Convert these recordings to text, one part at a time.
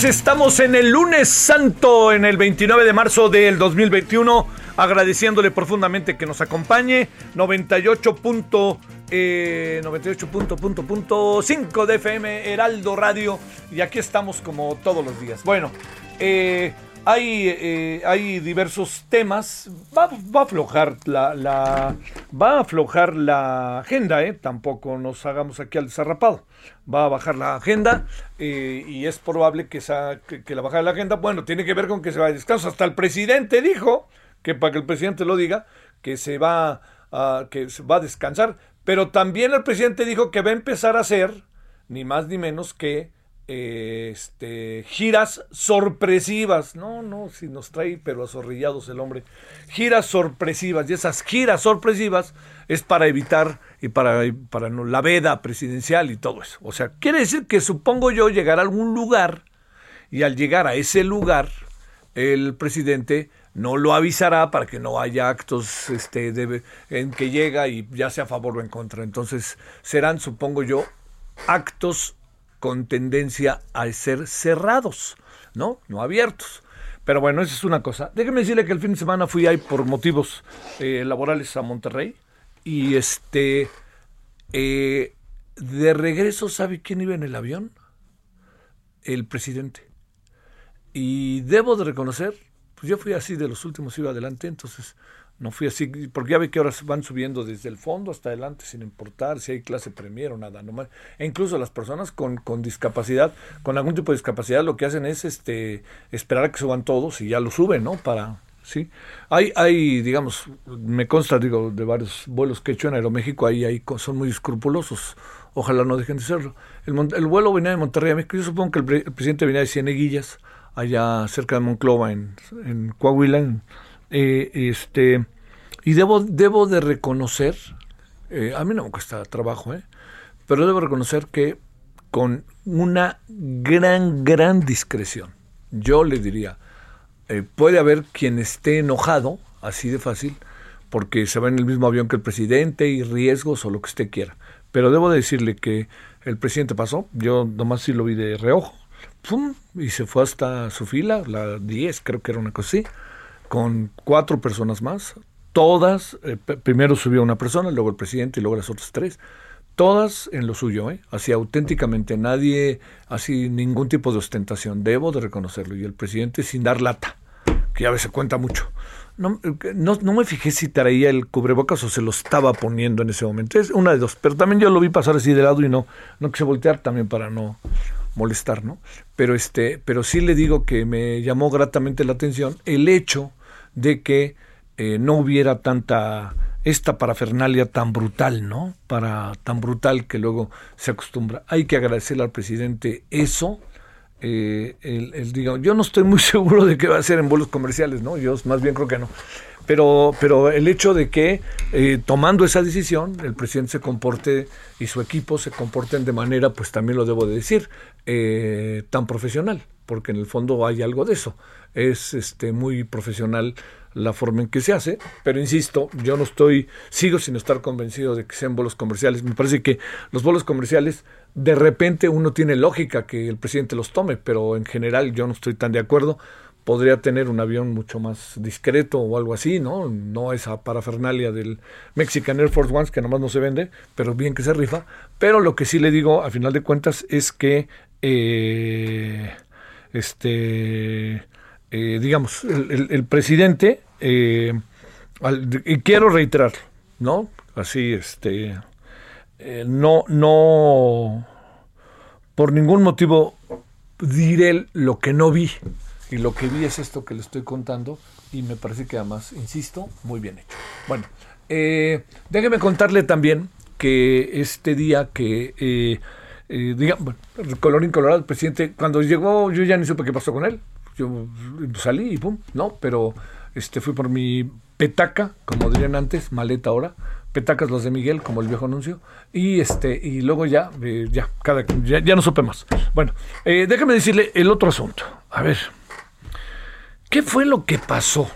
Tardes, estamos en el lunes santo, en el 29 de marzo del 2021, agradeciéndole profundamente que nos acompañe, 98. Punto, eh, 98 punto, punto, punto 5 de FM Heraldo Radio, y aquí estamos como todos los días. Bueno, eh, hay, eh, hay diversos temas. Va, va a aflojar la, la- va a aflojar la agenda, ¿eh? Tampoco nos hagamos aquí al desarrapado. Va a bajar la agenda eh, y es probable que, esa, que, la bajada de la agenda, bueno, tiene que ver con que se va a descanso. Hasta el presidente dijo que para que el presidente lo diga, que se va a, que se va a descansar. Pero también el presidente dijo que va a empezar a hacer, ni más ni menos que este, giras sorpresivas. No, no, si nos trae, pero azorrillados el hombre. Giras sorpresivas. Y esas giras sorpresivas es para evitar y para, para no- la veda presidencial y todo eso. O sea, quiere decir que supongo yo llegar a algún lugar y al llegar a ese lugar, el presidente no lo avisará para que no haya actos este, en que llega y ya sea a favor o en contra. Entonces serán, supongo yo, actos con tendencia a ser cerrados, ¿no? No abiertos. Pero bueno, esa es una cosa. Déjeme decirle que el fin de semana fui ahí por motivos eh, laborales a Monterrey y este eh, de regreso, ¿sabe quién iba en el avión? El presidente. Y debo de reconocer, pues yo fui así de los últimos, iba adelante, entonces no fui así, porque ya ve que ahora van subiendo desde el fondo hasta adelante sin importar si hay clase premier o nada, nomás. E incluso las personas con, con discapacidad, con algún tipo de discapacidad, lo que hacen es este esperar a que suban todos y ya lo suben, ¿no? Para, sí. Hay, hay, digamos, me consta, digo, de varios vuelos que he hecho en Aeroméxico, ahí, ahí son muy escrupulosos. Ojalá no dejen de serlo. El, el vuelo venía de Monterrey a México. Yo supongo que el presidente venía de Cieneguillas, allá cerca de Monclova, en, en Coahuila. en- eh, este, y debo, debo de reconocer, eh, a mí no me cuesta trabajo, ¿eh? pero debo reconocer que con una gran, gran discreción, yo le diría, eh, puede haber quien esté enojado, así de fácil, porque se va en el mismo avión que el presidente y riesgos o lo que usted quiera. Pero debo decirle que el presidente pasó, yo nomás sí lo vi de reojo, y se fue hasta su fila, la 10, creo que era una cosa así, con cuatro personas más, todas, eh, primero subió una persona, luego el presidente y luego las otras tres, todas en lo suyo, ¿eh? así auténticamente, nadie, así ningún tipo de ostentación, debo de reconocerlo, y el presidente sin dar lata, que a veces cuenta mucho. No, eh, no, no me fijé si traía el cubrebocas o se lo estaba poniendo en ese momento, es una de dos, pero también yo lo vi pasar así de lado y no, no quise voltear también para no molestar, ¿no? Pero este, pero sí le digo que me llamó gratamente la atención el hecho de que eh, no hubiera tanta esta parafernalia tan brutal, ¿no? Para tan brutal que luego se acostumbra. Hay que agradecerle al presidente eso. eh, el, yo no estoy muy seguro de qué va a hacer en vuelos comerciales, ¿no? Yo más bien creo que no. Pero, pero el hecho de que eh, tomando esa decisión, el presidente se comporte y su equipo se comporten de manera, pues también lo debo de decir, tan profesional, porque en el fondo hay algo de eso. Es este muy profesional la forma en que se hace, pero insisto, yo no estoy, sigo sin estar convencido de que sean bolos comerciales. Me parece que los bolos comerciales, de repente uno tiene lógica que el presidente los tome, pero en general yo no estoy tan de acuerdo. Podría tener un avión mucho más discreto o algo así, ¿no? No esa parafernalia del Mexican Air Force One que nomás no se vende, pero bien que se rifa. Pero lo que sí le digo, a final de cuentas, es que eh, este eh, digamos, el, presidente, eh, y quiero reiterarlo, ¿no? Así, este, eh, no, no, por ningún motivo diré lo que no vi. Y lo que vi es esto que le estoy contando y me parece que además, insisto, muy bien hecho. Bueno, déjeme contarle también que este día que, digamos, colorín colorado, el presidente, cuando llegó yo ya ni supe qué pasó con él yo salí y pum, no, pero este fui por mi petaca, como dirían antes, maleta ahora, petacas los de Miguel, como el viejo anuncio, y este, y luego ya, eh, ya, cada, ya, no supe más. Bueno, eh, déjame decirle el otro asunto. A ver, ¿qué fue lo que pasó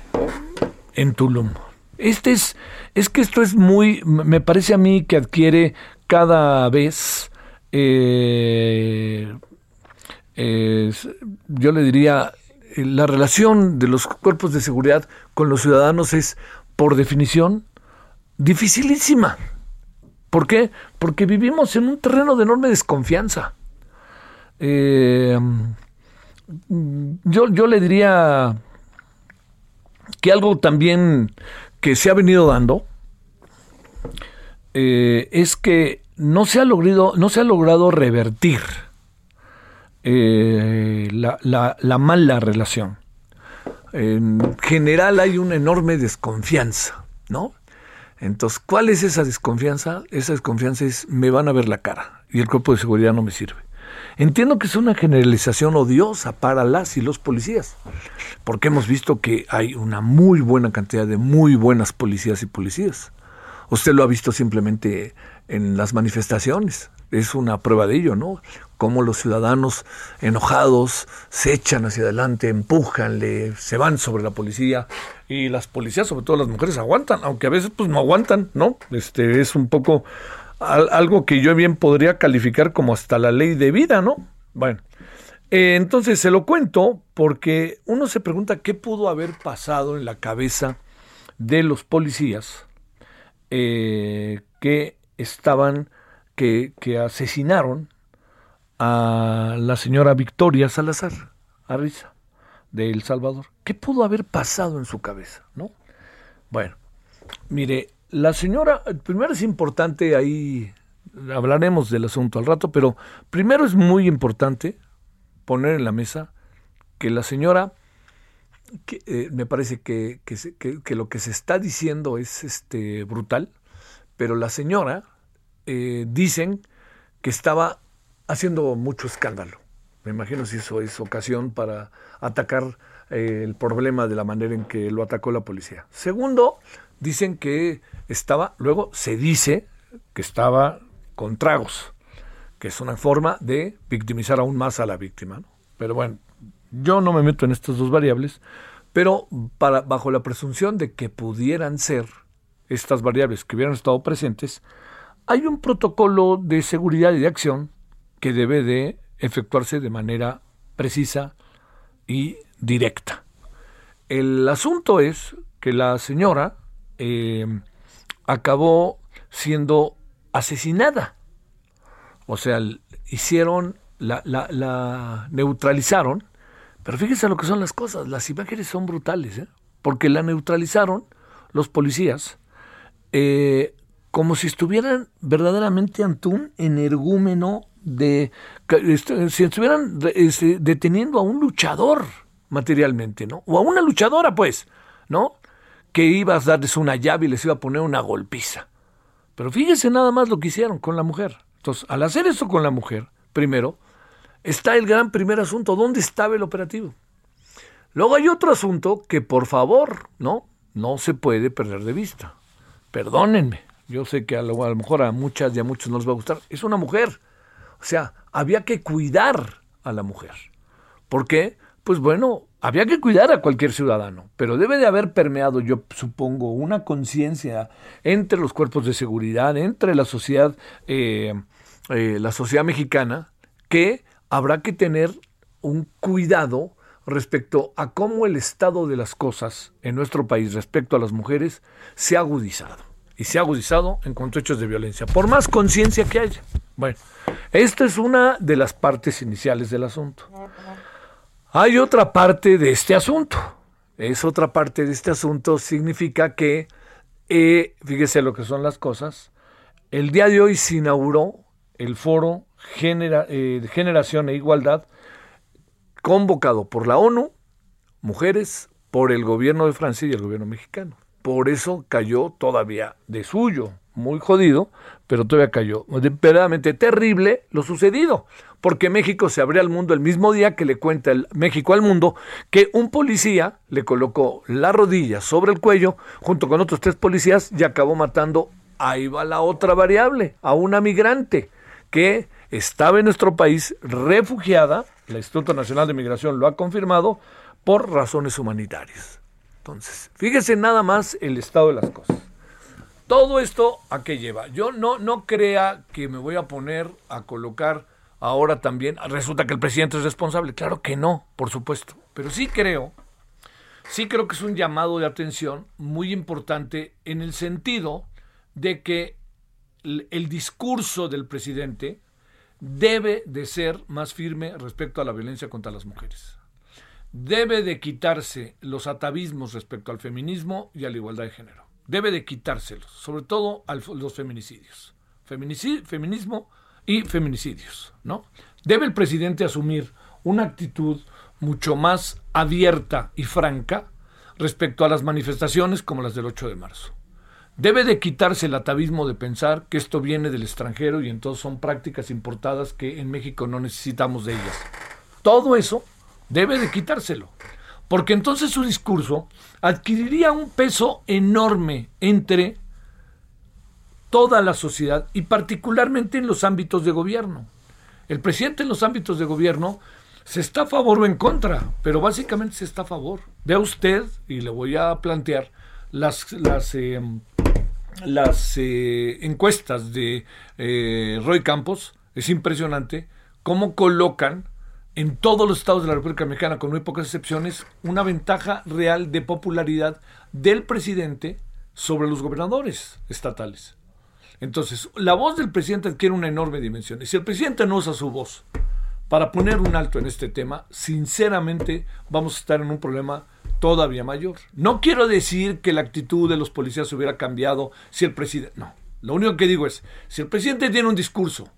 en Tulum? Este es, es que esto es muy, me parece a mí que adquiere cada vez, eh, yo le diría, la relación de los cuerpos de seguridad con los ciudadanos es, por definición, dificilísima. ¿Por qué? Porque vivimos en un terreno de enorme desconfianza. Eh, yo, yo le diría que algo también que se ha venido dando eh, es que no se ha logrado, no se ha logrado revertir eh, la, la, mala relación. En general hay una enorme desconfianza, ¿no? Entonces, ¿cuál es esa desconfianza? Esa desconfianza es, me van a ver la cara y el cuerpo de seguridad no me sirve. Entiendo que es una generalización odiosa para las y los policías, porque hemos visto que hay una muy buena cantidad de muy buenas policías y policías. Usted lo ha visto simplemente en las manifestaciones es una prueba de ello, ¿no? Cómo los ciudadanos enojados se echan hacia adelante, empujan, le, se van sobre la policía y las policías, sobre todo las mujeres, aguantan, aunque a veces pues no aguantan, ¿no? Este es un poco algo que yo bien podría calificar como hasta la ley de vida, ¿no? Bueno, eh, entonces se lo cuento porque uno se pregunta qué pudo haber pasado en la cabeza de los policías eh, que estaban que, asesinaron a la señora Victoria Salazar Arriza de El Salvador. ¿Qué pudo haber pasado en su cabeza? ¿no? Bueno, mire, la señora, primero es importante ahí, hablaremos del asunto al rato, pero primero es muy importante poner en la mesa que la señora, eh, me parece que, que, lo que se está diciendo es este, brutal, pero la señora eh, dicen que estaba haciendo mucho escándalo. Me imagino si eso es ocasión para atacar eh, el problema de la manera en que lo atacó la policía. Segundo, dicen que estaba, luego se dice que estaba con tragos, que es una forma de victimizar aún más a la víctima. Pero bueno, yo no me meto en estas dos variables, pero para, bajo la presunción de que pudieran ser estas variables que hubieran estado presentes, hay un protocolo de seguridad y de acción que debe de efectuarse de manera precisa y directa. El asunto es que la señora eh, acabó siendo asesinada. O sea, hicieron, la, la, neutralizaron, pero fíjese lo que son las cosas, las imágenes son brutales, ¿eh? porque la neutralizaron los policías eh, como si estuvieran verdaderamente ante un energúmeno de este, si estuvieran este, deteniendo a un luchador materialmente, ¿no? O a una luchadora, pues, ¿no? Que iba a darles una llave y les iba a poner una golpiza. Pero fíjese nada más lo que hicieron con la mujer. Entonces, al hacer eso con la mujer, primero, está el gran primer asunto, ¿dónde estaba el operativo? Luego hay otro asunto que, por favor, ¿no? No se puede perder de vista. Perdónenme, yo sé que a lo, a lo, mejor a muchas y a muchos no les va a gustar, es una mujer. O sea, había que cuidar a la mujer. ¿Por qué? Pues bueno, había que cuidar a cualquier ciudadano, pero debe de haber permeado, yo supongo, una conciencia entre los cuerpos de seguridad, entre la sociedad, eh, eh, la sociedad mexicana, que habrá que tener un cuidado respecto a cómo el estado de las cosas en nuestro país respecto a las mujeres se ha agudizado. Y se ha agudizado en cuanto a hechos de violencia, por más conciencia que haya. Bueno, esta es una de las partes iniciales del asunto. Hay otra parte de este asunto. Es otra parte de este asunto. Significa que, eh, fíjese lo que son las cosas. El día de hoy se inauguró el foro eh, de Generación e Igualdad, convocado por la ONU, mujeres, por el gobierno de Francia y el gobierno mexicano. Por eso cayó todavía de suyo, muy jodido, pero todavía cayó. Verdaderamente terrible lo sucedido porque México se abrió al mundo el mismo día que le cuenta México al mundo que un policía le colocó la rodilla sobre el cuello junto con otros tres policías y acabó matando, ahí va la otra variable, a una migrante que estaba en nuestro país refugiada, el Instituto Nacional de Migración lo ha confirmado, por razones humanitarias. Entonces, fíjese nada más el estado de las cosas. Todo esto a qué lleva. Yo no, no crea que me voy a poner a colocar ahora también resulta que el presidente es responsable. Claro que no, por supuesto. Pero sí creo, sí creo que es un llamado de atención muy importante en el sentido de que el, discurso del presidente debe de ser más firme respecto a la violencia contra las mujeres. Debe de quitarse los atavismos respecto al feminismo y a la igualdad de género. Debe de quitárselos, sobre todo a los feminicidios. feminismo y feminicidios, ¿no? Debe el presidente asumir una actitud mucho más abierta y franca respecto a las manifestaciones como las del 8 de marzo. Debe de quitarse el atavismo de pensar que esto viene del extranjero y entonces son prácticas importadas que en México no necesitamos de ellas. Todo eso debe de quitárselo, porque entonces su discurso adquiriría un peso enorme entre toda la sociedad y particularmente en los ámbitos de gobierno. El presidente en los ámbitos de gobierno se está a favor o en contra, pero básicamente se está a favor. Vea usted, y le voy a plantear, las, las, eh, las eh, encuestas de eh, Roy Campos, es impresionante cómo colocan en todos los estados de la República Mexicana, con muy pocas excepciones, una ventaja real de popularidad del presidente sobre los gobernadores estatales. Entonces, la voz del presidente adquiere una enorme dimensión. Y si el presidente no usa su voz para poner un alto en este tema, sinceramente vamos a estar en un problema todavía mayor. No quiero decir que la actitud de los policías hubiera cambiado si el presidente... No, lo único que digo es, si el presidente tiene un discurso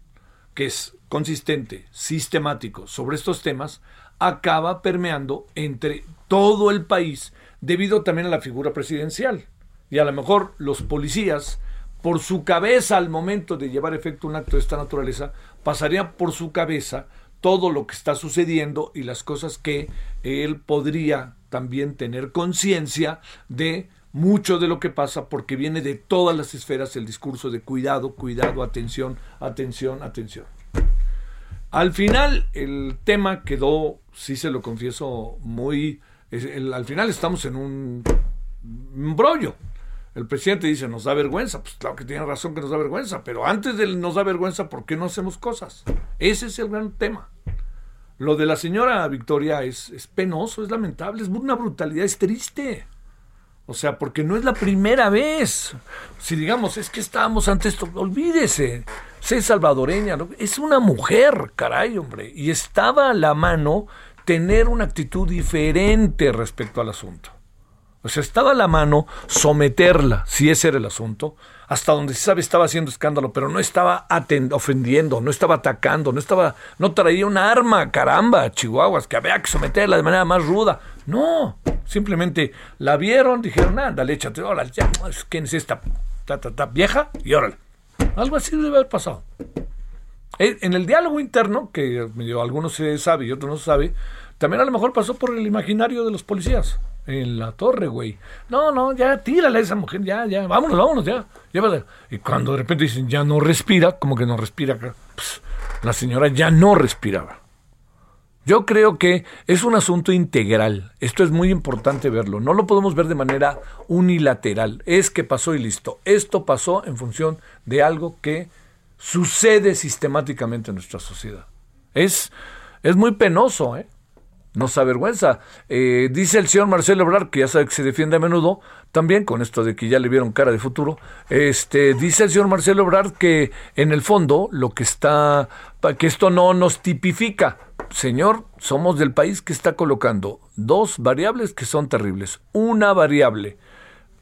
que es consistente, sistemático sobre estos temas, acaba permeando entre todo el país debido también a la figura presidencial. Y a lo mejor los policías por su cabeza al momento de llevar efecto un acto de esta naturaleza, pasaría por su cabeza todo lo que está sucediendo y las cosas que él podría también tener conciencia de mucho de lo que pasa porque viene de todas las esferas el discurso de cuidado, cuidado, atención, atención, atención. Al final el tema quedó, sí se lo confieso, muy... al final estamos en un brollo. El presidente dice, nos da vergüenza. Pues claro que tiene razón que nos da vergüenza, pero antes de nos da vergüenza, ¿por qué no hacemos cosas? Ese es el gran tema. Lo de la señora Victoria es, es penoso, es lamentable, es una brutalidad, es triste. O sea, porque no es la primera vez. Si digamos, es que estábamos ante esto, olvídese, sé salvadoreña, es una mujer, caray, hombre, y estaba a la mano tener una actitud diferente respecto al asunto. O sea, estaba a la mano someterla, si ese era el asunto, hasta donde se sabe estaba haciendo escándalo, pero no estaba ofendiendo, no estaba atacando, no estaba, no traía un arma, caramba, chihuahuas, que había que someterla de manera más ruda. No, simplemente la vieron, dijeron, anda, échate, órale, ya, ¿quién es esta ta, vieja? Y órale. Algo así debe haber pasado. Eh, en el diálogo interno, que algunos se sabe y otros no se sabe, también a lo mejor pasó por el imaginario de los policías en la torre, güey. No, no, ya tírale a esa mujer, ya, ya, vámonos, vámonos, ya. Y cuando de repente dicen, ya no respira, como que no respira, pues, la señora ya no respiraba. Yo creo que es un asunto integral. Esto es muy importante verlo. No lo podemos ver de manera unilateral. Es que pasó y listo. Esto pasó en función de algo que sucede sistemáticamente en nuestra sociedad. Es, es muy penoso, ¿eh? Nos avergüenza. Eh, dice el señor Marcelo Ebrard, que ya sabe que se defiende a menudo, también con esto de que ya le vieron cara de futuro, este, dice el señor Marcelo Ebrard que en el fondo lo que está, que esto no nos tipifica. Señor, somos del país que está colocando dos variables que son terribles. Una variable,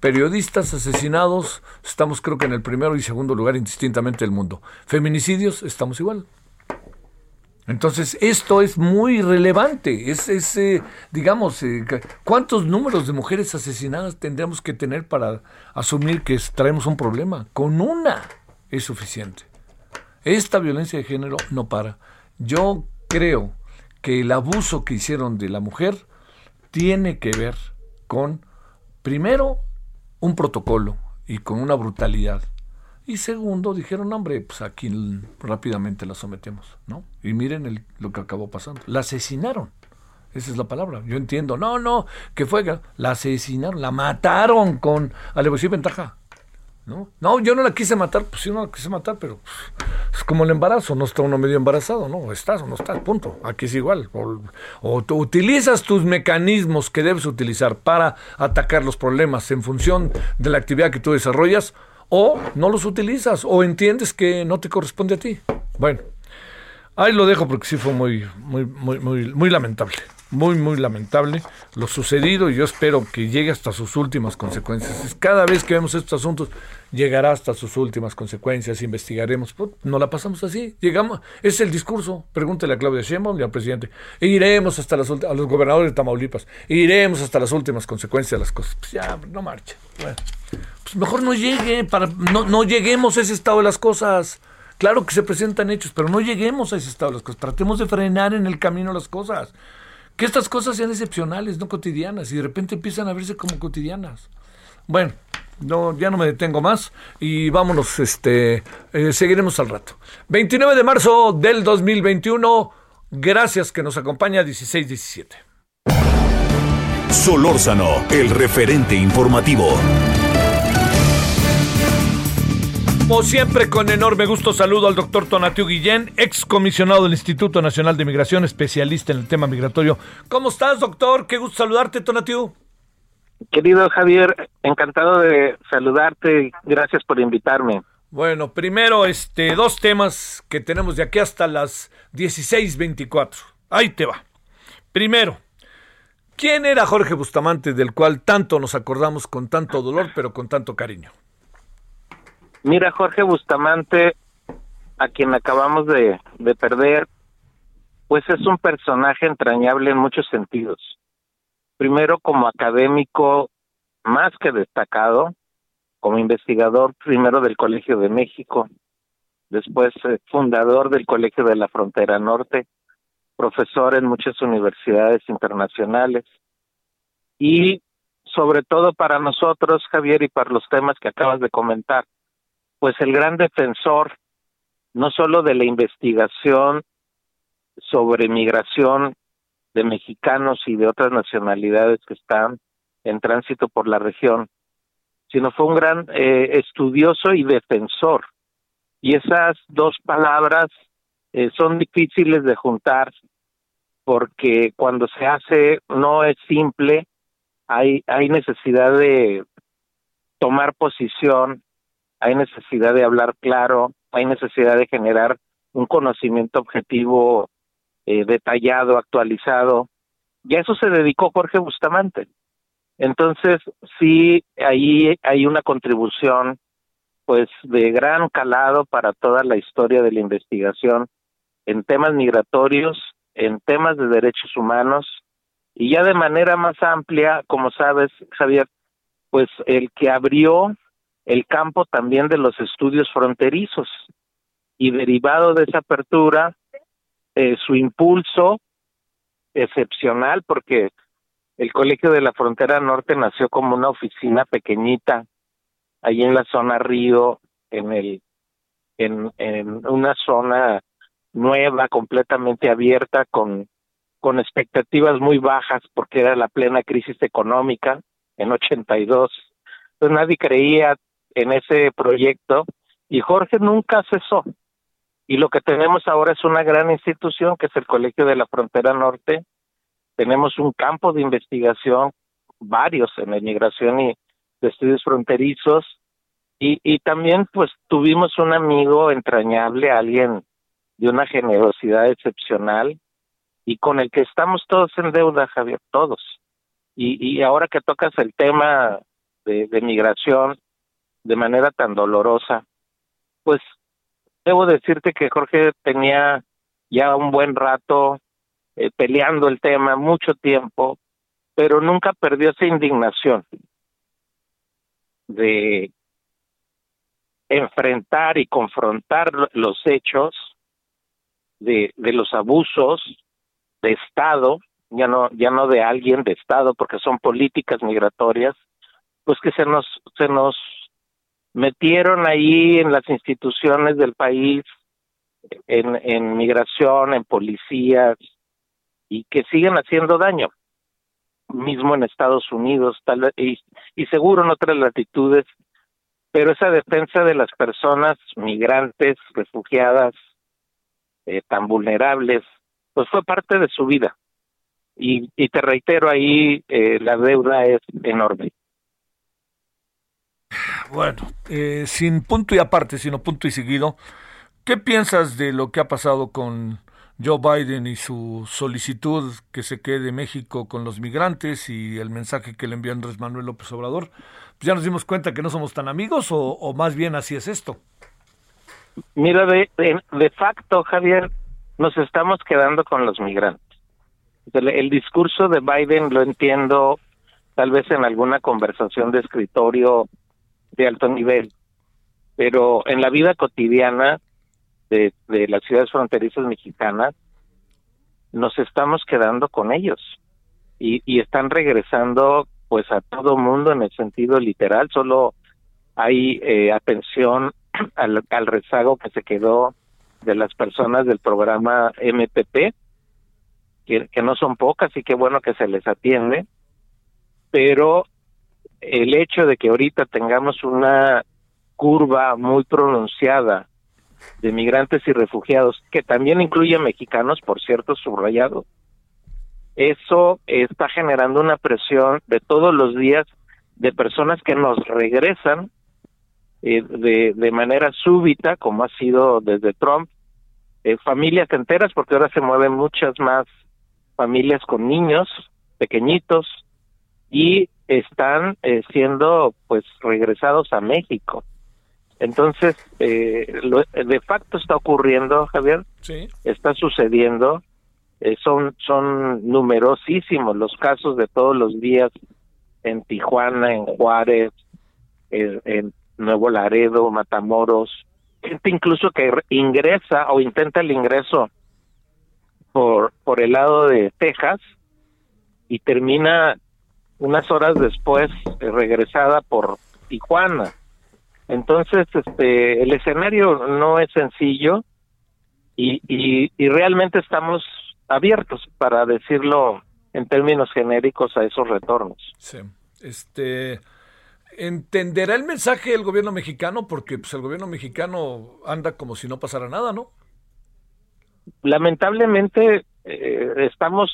periodistas asesinados, estamos creo que en el primero y segundo lugar indistintamente del mundo. Feminicidios, estamos igual. Entonces, esto es muy relevante. Es, eh, digamos, eh, ¿cuántos números de mujeres asesinadas tendríamos que tener para asumir que traemos un problema? Con una es suficiente. Esta violencia de género no para. Yo creo que el abuso que hicieron de la mujer tiene que ver con, primero, un protocolo y con una brutalidad. Y segundo, dijeron, hombre, pues aquí rápidamente la sometemos, ¿no? Y miren lo que acabó pasando. La asesinaron. Esa es la palabra. Yo entiendo. No, no, que fue, la asesinaron, la mataron con alevosía y ventaja. ¿No? no, yo no la quise matar, pues sí, no la quise matar, pero pues, es como el embarazo, no está uno medio embarazado, ¿no? Estás o no estás, punto. Aquí es igual. O, o utilizas tus mecanismos que debes utilizar para atacar los problemas en función de la actividad que tú desarrollas, o no los utilizas o entiendes que no te corresponde a ti. Bueno, ahí lo dejo porque sí fue muy, muy, muy, muy, muy lamentable. Muy, muy lamentable lo sucedido y yo espero que llegue hasta sus últimas consecuencias. Cada vez que vemos estos asuntos, llegará hasta sus últimas consecuencias, investigaremos. Pues, no la pasamos así, llegamos, es el discurso. Pregúntele a Claudia Sheinbaum y al presidente. iremos hasta las a los gobernadores de Tamaulipas, iremos hasta las últimas consecuencias de las cosas. Pues ya, no marche. Bueno pues mejor no llegue, para, no, no lleguemos a ese estado de las cosas. Claro que se presentan hechos, pero no lleguemos a ese estado de las cosas. Tratemos de frenar en el camino las cosas. Que estas cosas sean excepcionales, no cotidianas, y de repente empiezan a verse como cotidianas. Bueno, no, ya no me detengo más y vámonos, este, eh, seguiremos al rato. 29 de marzo del 2021, gracias que nos acompaña 16-17. Solórzano, el referente informativo. Como siempre, con enorme gusto saludo al doctor Tonatiu Guillén, ex comisionado del Instituto Nacional de Migración, especialista en el tema migratorio. ¿Cómo estás, doctor? Qué gusto saludarte, Tonatiu. Querido Javier, encantado de saludarte. Gracias por invitarme. Bueno, primero, este, dos temas que tenemos de aquí hasta las 16.24. Ahí te va. Primero, ¿quién era Jorge Bustamante, del cual tanto nos acordamos con tanto dolor, pero con tanto cariño? Mira, Jorge Bustamante, a quien acabamos de, de perder, pues es un personaje entrañable en muchos sentidos. Primero como académico más que destacado, como investigador primero del Colegio de México, después eh, fundador del Colegio de la Frontera Norte, profesor en muchas universidades internacionales y sobre todo para nosotros, Javier, y para los temas que acabas de comentar, pues el gran defensor no solo de la investigación sobre migración de mexicanos y de otras nacionalidades que están en tránsito por la región, sino fue un gran eh, estudioso y defensor. Y esas dos palabras eh, son difíciles de juntar porque cuando se hace no es simple, hay, hay necesidad de tomar posición, hay necesidad de hablar claro, hay necesidad de generar un conocimiento objetivo eh, detallado, actualizado. Y a eso se dedicó Jorge Bustamante. Entonces, sí, ahí hay una contribución pues de gran calado para toda la historia de la investigación en temas migratorios, en temas de derechos humanos y ya de manera más amplia, como sabes, Javier, pues el que abrió el campo también de los estudios fronterizos y derivado de esa apertura, eh, su impulso excepcional, porque el Colegio de la Frontera Norte nació como una oficina pequeñita, ahí en la zona Río, en el en, en una zona nueva, completamente abierta, con con expectativas muy bajas porque era la plena crisis económica en 82. Entonces nadie creía en ese proyecto y Jorge nunca cesó. Y lo que tenemos ahora es una gran institución que es el Colegio de la Frontera Norte. Tenemos un campo de investigación, varios en la inmigración y de estudios fronterizos. Y, y también pues tuvimos un amigo entrañable, alguien de una generosidad excepcional y con el que estamos todos en deuda, Javier, todos. Y, y ahora que tocas el tema de, de migración de manera tan dolorosa, pues debo decirte que Jorge tenía ya un buen rato eh, peleando el tema, mucho tiempo, pero nunca perdió esa indignación de enfrentar y confrontar los hechos de, de los abusos de Estado, ya no, ya no de alguien de Estado, porque son políticas migratorias, pues que se nos, se nos metieron ahí en las instituciones del país, en, migración, en policías, y que siguen haciendo daño, mismo en Estados Unidos, tal y, y seguro en otras latitudes, pero esa defensa de las personas migrantes, refugiadas, eh, tan vulnerables, pues fue parte de su vida. Y, y te reitero ahí, eh, la deuda es enorme. Bueno, eh, sin punto y aparte, sino punto y seguido, ¿qué piensas de lo que ha pasado con Joe Biden y su solicitud que se quede México con los migrantes y el mensaje que le envió Andrés Manuel López Obrador? Pues ya nos dimos cuenta que no somos tan amigos o, más bien así es esto. Mira, de, de, facto, Javier, nos estamos quedando con los migrantes. El, discurso de Biden lo entiendo tal vez en alguna conversación de escritorio de alto nivel, pero en la vida cotidiana de, de las ciudades fronterizas mexicanas nos estamos quedando con ellos. Y, y están regresando pues a todo mundo en el sentido literal, solo hay eh, atención al, rezago que se quedó de las personas del programa MPP, que, que, no son pocas y qué bueno que se les atiende, pero el hecho de que ahorita tengamos una curva muy pronunciada de migrantes y refugiados, que también incluye mexicanos, por cierto, subrayado, eso está generando una presión de todos los días de personas que nos regresan eh, de, de manera súbita, como ha sido desde Trump, eh, familias enteras, porque ahora se mueven muchas más familias con niños pequeñitos y están eh, siendo pues regresados a México. Entonces, eh, lo, de facto está ocurriendo, Javier, sí. está sucediendo, eh, son, son numerosísimos los casos de todos los días en Tijuana, en Juárez, en, en Nuevo Laredo, Matamoros, gente incluso que ingresa o intenta el ingreso por, por el lado de Texas y termina unas horas después eh, regresada por Tijuana. Entonces, este, el escenario no es sencillo y, y, y realmente estamos abiertos, para decirlo en términos genéricos, a esos retornos. Sí. Este, ¿Entenderá el mensaje el gobierno mexicano? Porque pues, el gobierno mexicano anda como si no pasara nada, ¿no? Lamentablemente eh, estamos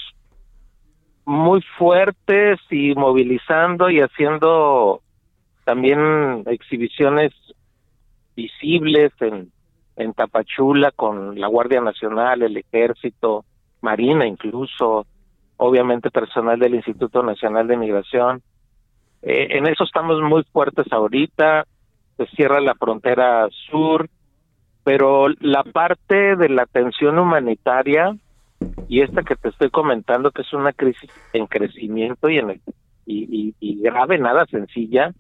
muy fuertes y movilizando y haciendo también exhibiciones visibles en, en Tapachula con la Guardia Nacional, el Ejército, Marina incluso, obviamente personal del Instituto Nacional de Migración. Eh, en eso estamos muy fuertes ahorita, se cierra la frontera sur, pero la parte de la atención humanitaria y esta que te estoy comentando que es una crisis en crecimiento y en el, y, y, y grave, nada sencilla,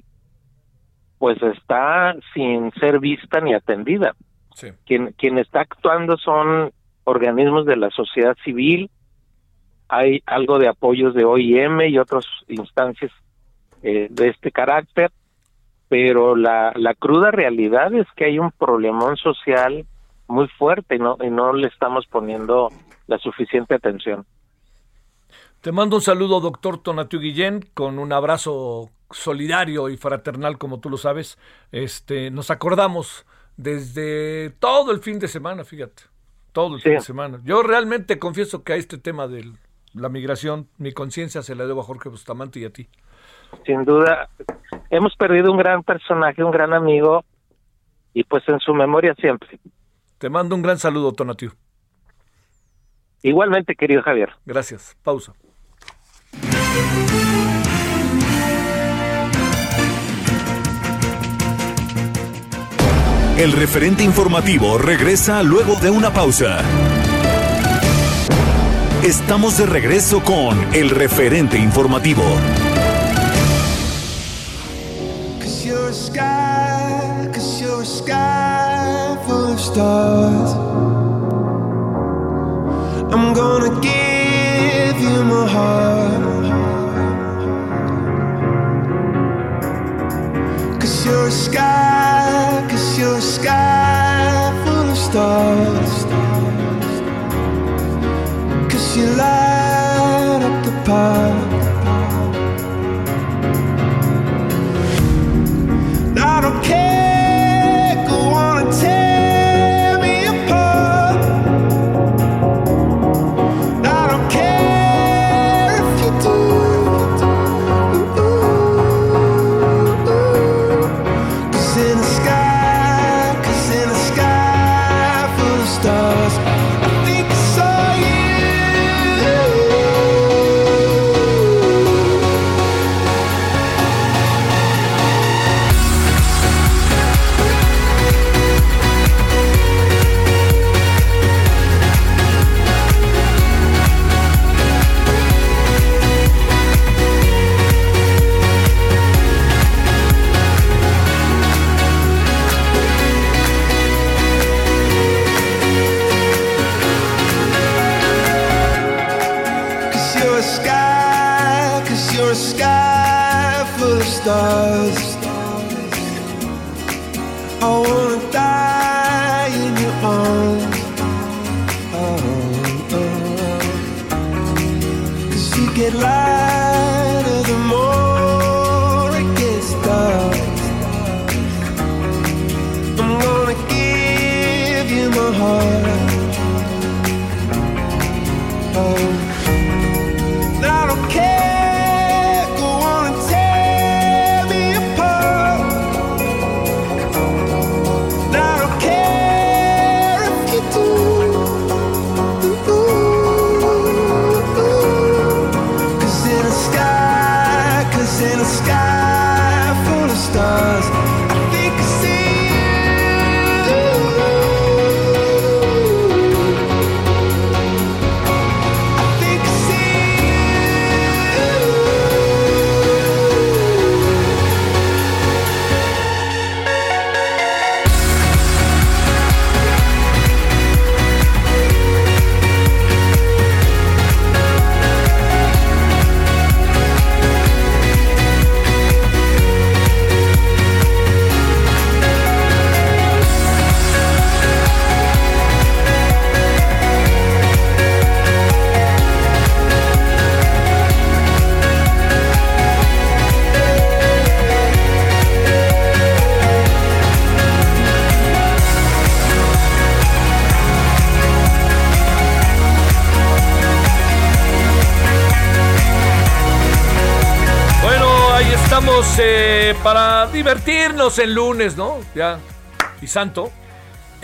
pues está sin ser vista ni atendida. Sí. Quien, quien está actuando son organismos de la sociedad civil, hay algo de apoyos de OIM y otras instancias eh, de este carácter, pero la, la cruda realidad es que hay un problemón social muy fuerte y no, y no le estamos poniendo la suficiente atención. Te mando un saludo, doctor Tonatiu Guillén, con un abrazo solidario y fraternal, como tú lo sabes. Este, nos acordamos desde todo el fin de semana, fíjate, todo el fin de semana. Yo realmente confieso que a este tema de la migración, mi conciencia se la debo a Jorge Bustamante y a ti. Sin duda, hemos perdido un gran personaje, un gran amigo, y pues en su memoria siempre. Te mando un gran saludo, Tonatiu. Igualmente, querido Javier. Gracias. Pausa. El referente informativo regresa luego de una pausa. Estamos de regreso con el referente informativo. Gonna give para divertirnos en lunes, ¿no? Ya, y santo.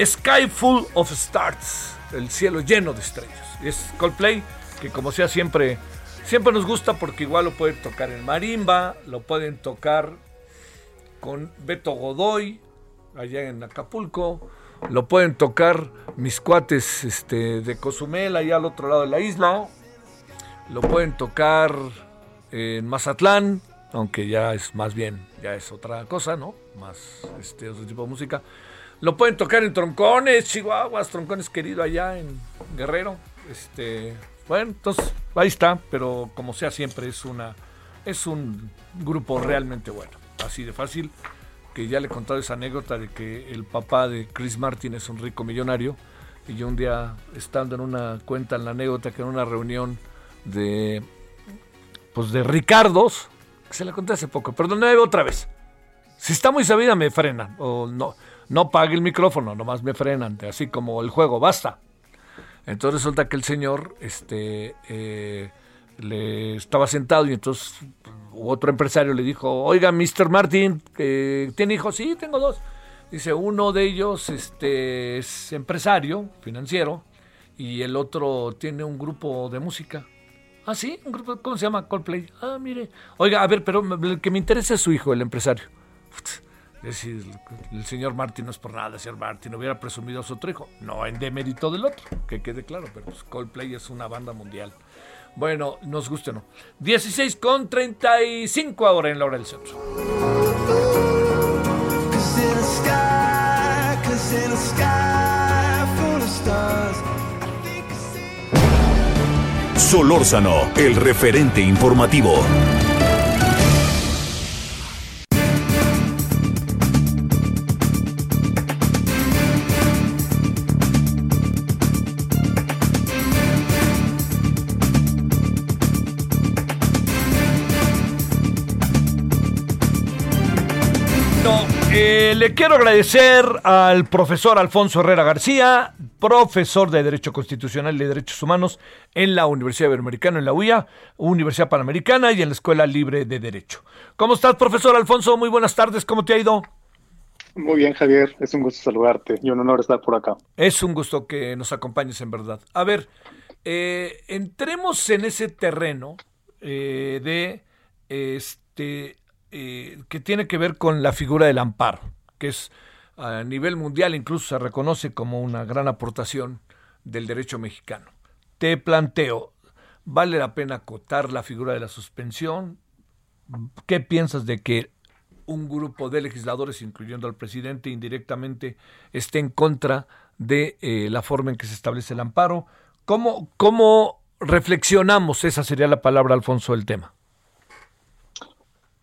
Sky Full of Stars, el cielo lleno de estrellas. Es Coldplay, que como sea siempre, siempre nos gusta porque igual lo pueden tocar en marimba, lo pueden tocar con Beto Godoy, allá en Acapulco, lo pueden tocar mis cuates este, de Cozumel, allá al otro lado de la isla, lo pueden tocar en Mazatlán, aunque ya es más bien, ya es otra cosa, ¿no? Más este otro tipo de música. Lo pueden tocar en Troncones, Chihuahuas, Troncones querido allá en Guerrero. Este, bueno, entonces ahí está, pero como sea siempre es una es un grupo realmente bueno, así de fácil que ya le he contado esa anécdota de que el papá de Chris Martin es un rico millonario y yo un día estando en una cuenta en la anécdota que en una reunión de pues de Ricardos, se la conté hace poco, perdón, otra vez. Si está muy sabida me frenan, o no, no pague el micrófono, nomás me frenan, así como el juego, basta. Entonces resulta que el señor este, eh, le estaba sentado y entonces otro empresario le dijo, oiga, Mr. Martin, ¿tiene hijos? Sí, tengo dos. Dice, uno de ellos este, es empresario, financiero, y el otro tiene un grupo de música. Ah, sí, un grupo, ¿cómo se llama? Coldplay. Ah, mire. Oiga, a ver, pero el que me interesa es su hijo, el empresario. Es decir, el señor Martin no es por nada, señor Martin hubiera presumido a su otro hijo. No en demérito del otro, que quede claro, pero pues Coldplay es una banda mundial. Bueno, nos guste no. 16 con 35 ahora en la hora del centro. Solórzano, el referente informativo. Eh, le quiero agradecer al profesor Alfonso Herrera García, profesor de Derecho Constitucional y de Derechos Humanos en la Universidad Iberoamericana, en la UIA, Universidad Panamericana y en la Escuela Libre de Derecho. ¿Cómo estás, profesor Alfonso? Muy buenas tardes, ¿cómo te ha ido? Muy bien, Javier, es un gusto saludarte y un honor estar por acá. Es un gusto que nos acompañes, en verdad. A ver, eh, entremos en ese terreno eh, de este eh, que tiene que ver con la figura del amparo, que es a nivel mundial incluso se reconoce como una gran aportación del derecho mexicano. Te planteo, ¿vale la pena acotar la figura de la suspensión? ¿Qué piensas de que un grupo de legisladores, incluyendo al presidente indirectamente, esté en contra de eh, la forma en que se establece el amparo? ¿Cómo, ¿Cómo reflexionamos? Esa sería la palabra, Alfonso, del tema.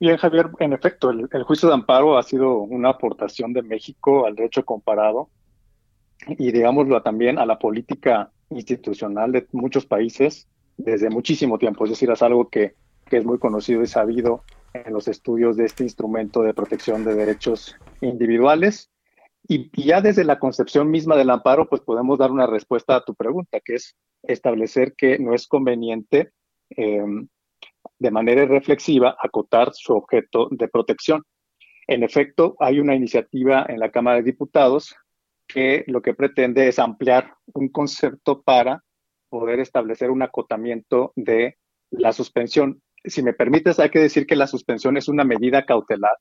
Bien, Javier, en efecto, el, juicio de amparo ha sido una aportación de México al derecho comparado y, digámoslo, también a la política institucional de muchos países desde muchísimo tiempo. Es decir, es algo que, que es muy conocido y sabido en los estudios de este instrumento de protección de derechos individuales. Y, ya desde la concepción misma del amparo, pues podemos dar una respuesta a tu pregunta, que es establecer que no es conveniente eh, de manera reflexiva acotar su objeto de protección. En efecto, hay una iniciativa en la Cámara de Diputados que lo que pretende es ampliar un concepto para poder establecer un acotamiento de la suspensión. Si me permites, hay que decir que la suspensión es una medida cautelar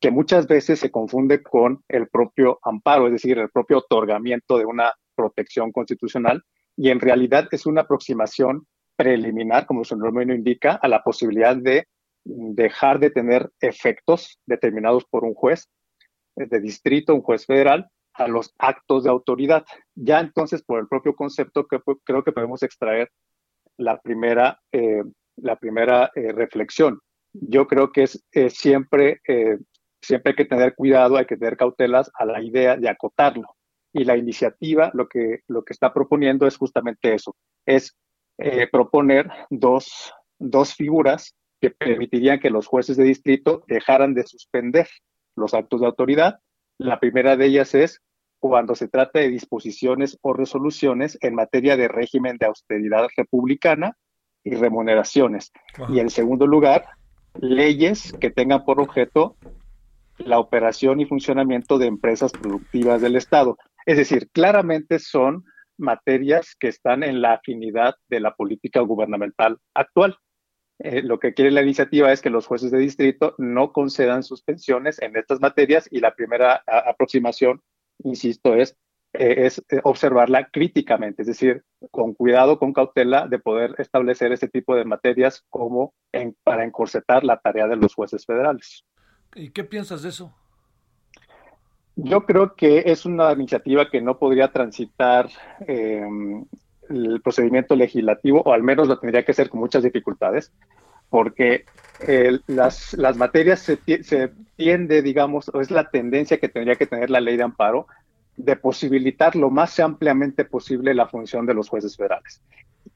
que muchas veces se confunde con el propio amparo, es decir, el propio otorgamiento de una protección constitucional, y en realidad es una aproximación preliminar, como su nombre indica, a la posibilidad de dejar de tener efectos determinados por un juez de distrito, un juez federal, a los actos de autoridad. Ya entonces, por el propio concepto, que, creo que podemos extraer la primera, eh, la primera eh, reflexión. Yo creo que es siempre, eh, siempre hay que tener cuidado, hay que tener cautelas a la idea de acotarlo. Y la iniciativa lo que, lo que está proponiendo es justamente eso, es eh, proponer dos, dos figuras que permitirían que los jueces de distrito dejaran de suspender los actos de autoridad. La primera de ellas es cuando se trata de disposiciones o resoluciones en materia de régimen de austeridad republicana y remuneraciones. Y en segundo lugar, leyes que tengan por objeto la operación y funcionamiento de empresas productivas del Estado. Es decir, claramente son materias que están en la afinidad de la política gubernamental actual. Eh, lo que quiere la iniciativa es que los jueces de distrito no concedan suspensiones en estas materias y la primera aproximación, insisto, es, eh, es eh, observarla críticamente, es decir, con cuidado, con cautela de poder establecer este tipo de materias como para encorsetar la tarea de los jueces federales. ¿Y qué piensas de eso? Yo creo que es una iniciativa que no podría transitar em, el procedimiento legislativo, o al menos lo tendría que hacer con muchas dificultades, porque las, las, materias se, se, tiende, digamos, o es la tendencia que tendría que tener la ley de amparo, de posibilitar lo más ampliamente posible la función de los jueces federales.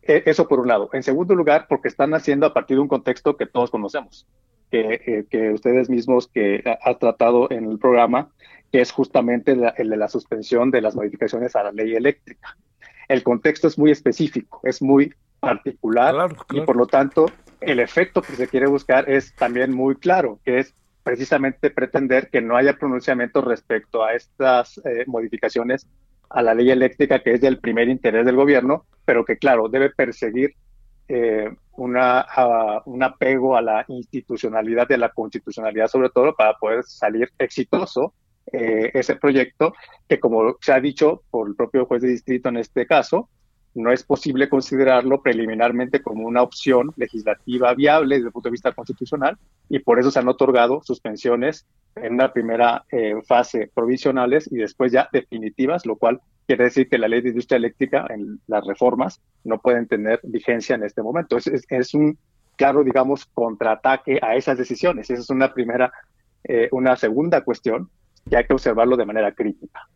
e- eso por un lado. En segundo lugar, porque están haciendo a partir de un contexto que todos conocemos, que, eh, que ustedes mismos que ha, tratado en el programa, que es justamente el de la suspensión de las modificaciones a la ley eléctrica. El contexto es muy específico, es muy particular Claro, y claro. por lo tanto el efecto que se quiere buscar es también muy claro, que es precisamente pretender que no haya pronunciamiento respecto a estas eh, modificaciones a la ley eléctrica, que es del primer interés del gobierno, pero que, claro, debe perseguir eh, una, a- un apego a la institucionalidad de la constitucionalidad, sobre todo para poder salir exitoso eh, ese proyecto, que como se ha dicho por el propio juez de distrito en este caso, no es posible considerarlo preliminarmente como una opción legislativa viable desde el punto de vista constitucional y por eso se han otorgado suspensiones en una primera eh, fase provisionales y después ya definitivas, lo cual quiere decir que la ley de industria eléctrica en las reformas no pueden tener vigencia en este momento. Es, es, es un claro, digamos, contraataque a esas decisiones. Esa es una primera, eh, una segunda cuestión que hay que observarlo de manera crítica.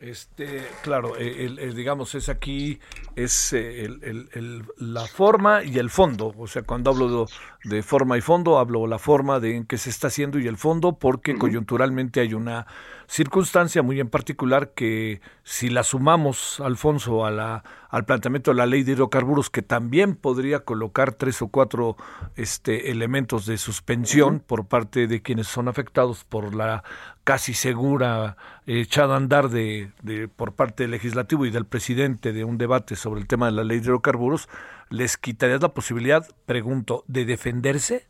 Este, claro, eh, el, el, digamos, es aquí, es eh, el, la forma y el fondo. O sea, cuando hablo de, de, forma y fondo, hablo la forma de en que se está haciendo y el fondo, porque uh -huh. coyunturalmente hay una circunstancia muy en particular que si la sumamos, Alfonso, a la, al planteamiento de la ley de hidrocarburos, que también podría colocar tres o cuatro este, elementos de suspensión uh -huh. por parte de quienes son afectados por la casi segura echada a andar de, de, por parte del legislativo y del presidente de un debate sobre el tema de la ley de hidrocarburos, ¿les quitarías la posibilidad, pregunto, de defenderse?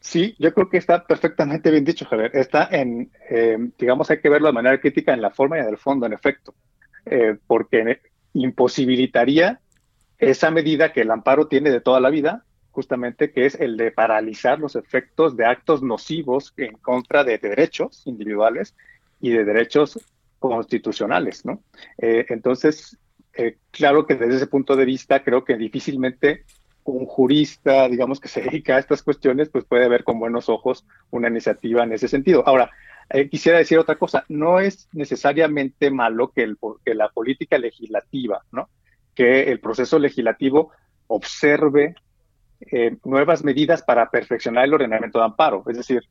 Sí, yo creo que está perfectamente bien dicho, Javier. Está en, eh, digamos, hay que verlo de manera crítica en la forma y en el fondo, en efecto, eh, porque imposibilitaría esa medida que el amparo tiene de toda la vida, justamente, que es el de paralizar los efectos de actos nocivos en contra de derechos individuales y de derechos constitucionales, ¿no? Eh, entonces, claro que desde ese punto de vista, creo que difícilmente un jurista, digamos, que se dedica a estas cuestiones, pues puede ver con buenos ojos una iniciativa en ese sentido. Ahora, eh, quisiera decir otra cosa, no es necesariamente malo que, el, que la política legislativa, ¿no? Que el proceso legislativo observe eh, nuevas medidas para perfeccionar el ordenamiento de amparo. Es decir,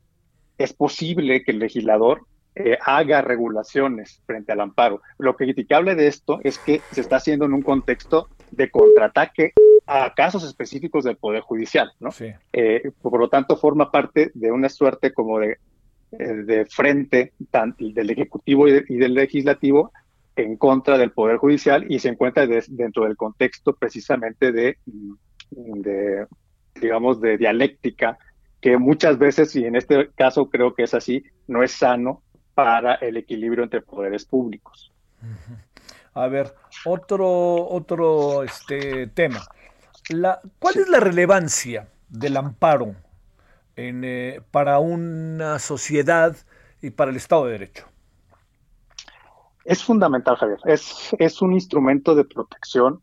es posible que el legislador eh, haga regulaciones frente al amparo. Lo criticable de esto es que se está haciendo en un contexto de contraataque a casos específicos del Poder Judicial, ¿no? Sí. Eh, por lo tanto, forma parte de una suerte como de, de frente del Ejecutivo y, de, y, del Legislativo en contra del Poder Judicial y se encuentra de, dentro del contexto precisamente de, digamos, de dialéctica que muchas veces, y en este caso creo que es así, no es sano para el equilibrio entre poderes públicos. A ver, otro, otro este, tema. La, ¿Cuál sí. es la relevancia del amparo en, eh, para una sociedad y para el Estado de Derecho? Es fundamental, Javier. Es, es un instrumento de protección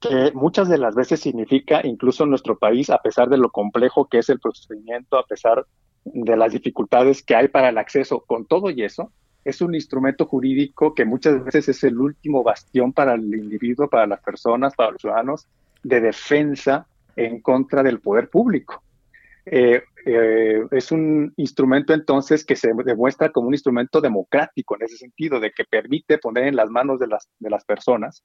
que muchas de las veces significa, incluso en nuestro país, a pesar de lo complejo que es el procedimiento, a pesar de las dificultades que hay para el acceso, con todo y eso, es un instrumento jurídico que muchas veces es el último bastión para el individuo, para las personas, para los ciudadanos, de defensa en contra del poder público. Eh, eh, es un instrumento entonces que se demuestra como un instrumento democrático en ese sentido, de que permite poner en las manos de las, de las personas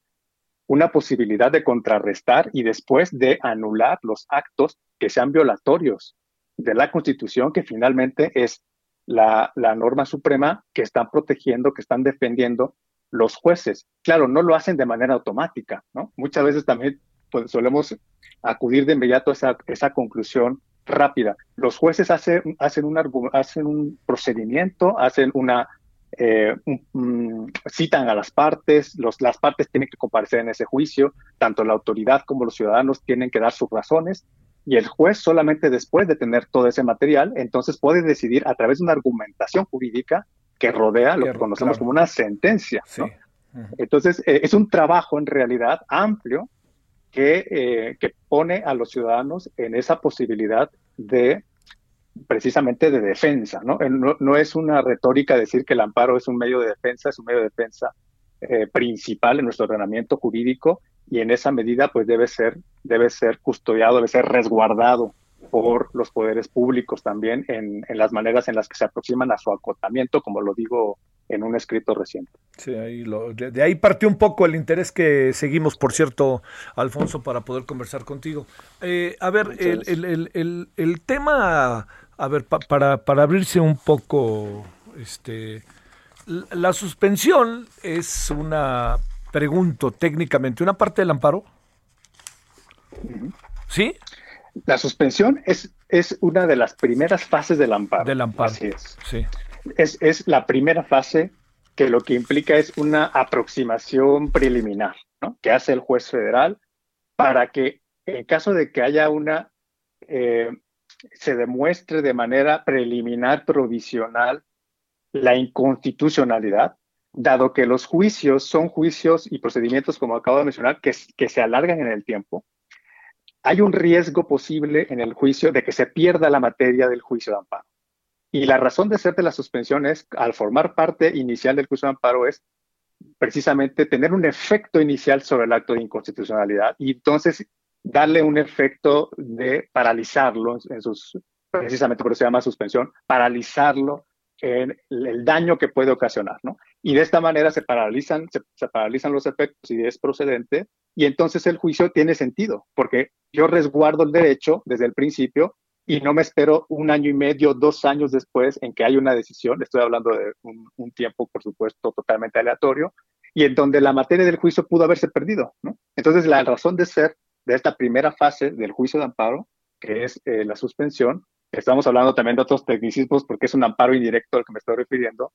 una posibilidad de contrarrestar y después de anular los actos que sean violatorios de la Constitución, que finalmente es la, norma suprema que están protegiendo, que están defendiendo los jueces. Claro, no lo hacen de manera automática, ¿no? Muchas veces también pues, solemos acudir de inmediato a esa, esa conclusión rápida. Los jueces hacen, hacen, un, hacen un procedimiento, hacen una, eh, un, citan a las partes, los, las partes tienen que comparecer en ese juicio, tanto la autoridad como los ciudadanos tienen que dar sus razones, y el juez solamente después de tener todo ese material, entonces puede decidir a través de una argumentación jurídica que rodea lo que conocemos claro. como una sentencia. Sí. ¿no? -huh. Entonces, eh, es un trabajo en realidad amplio que, eh, que pone a los ciudadanos en esa posibilidad de precisamente de defensa, ¿no? ¿no? No, es una retórica decir que el amparo es un medio de defensa, es un medio de defensa eh, principal en nuestro ordenamiento jurídico y en esa medida pues debe ser, debe ser custodiado, debe ser resguardado por los poderes públicos también en, en las maneras en las que se aproximan a su acotamiento, como lo digo en un escrito reciente. Sí, ahí lo, de, de, ahí partió un poco el interés que seguimos, por cierto, Alfonso, para poder conversar contigo. Eh, a ver, el, el, el, el, tema, a ver, pa, para, para abrirse un poco, este, la suspensión es una, pregunto técnicamente, una parte del amparo. ¿Sí? La suspensión es, es una de las primeras fases del amparo. Del amparo. Así es. Sí es, es, la primera fase que lo que implica es una aproximación preliminar ¿no? que hace el juez federal para que en caso de que haya una, eh, se demuestre de manera preliminar provisional la inconstitucionalidad, dado que los juicios son juicios y procedimientos, como acabo de mencionar, que, se alargan en el tiempo, hay un riesgo posible en el juicio de que se pierda la materia del juicio de amparo. Y la razón de ser de la suspensión es, al formar parte inicial del juicio de amparo, es precisamente tener un efecto inicial sobre el acto de inconstitucionalidad y entonces darle un efecto de paralizarlo en sus, precisamente por eso se llama suspensión, paralizarlo en el daño que puede ocasionar, ¿no? Y de esta manera se paralizan, se, paralizan los efectos y es procedente y entonces el juicio tiene sentido, porque yo resguardo el derecho desde el principio y no me espero un año y medio, dos años después en que hay una decisión, estoy hablando de un, tiempo, por supuesto, totalmente aleatorio, y en donde la materia del juicio pudo haberse perdido. Entonces, la razón de ser de esta primera fase del juicio de amparo, que es eh, la suspensión, estamos hablando también de otros tecnicismos porque es un amparo indirecto al que me estoy refiriendo,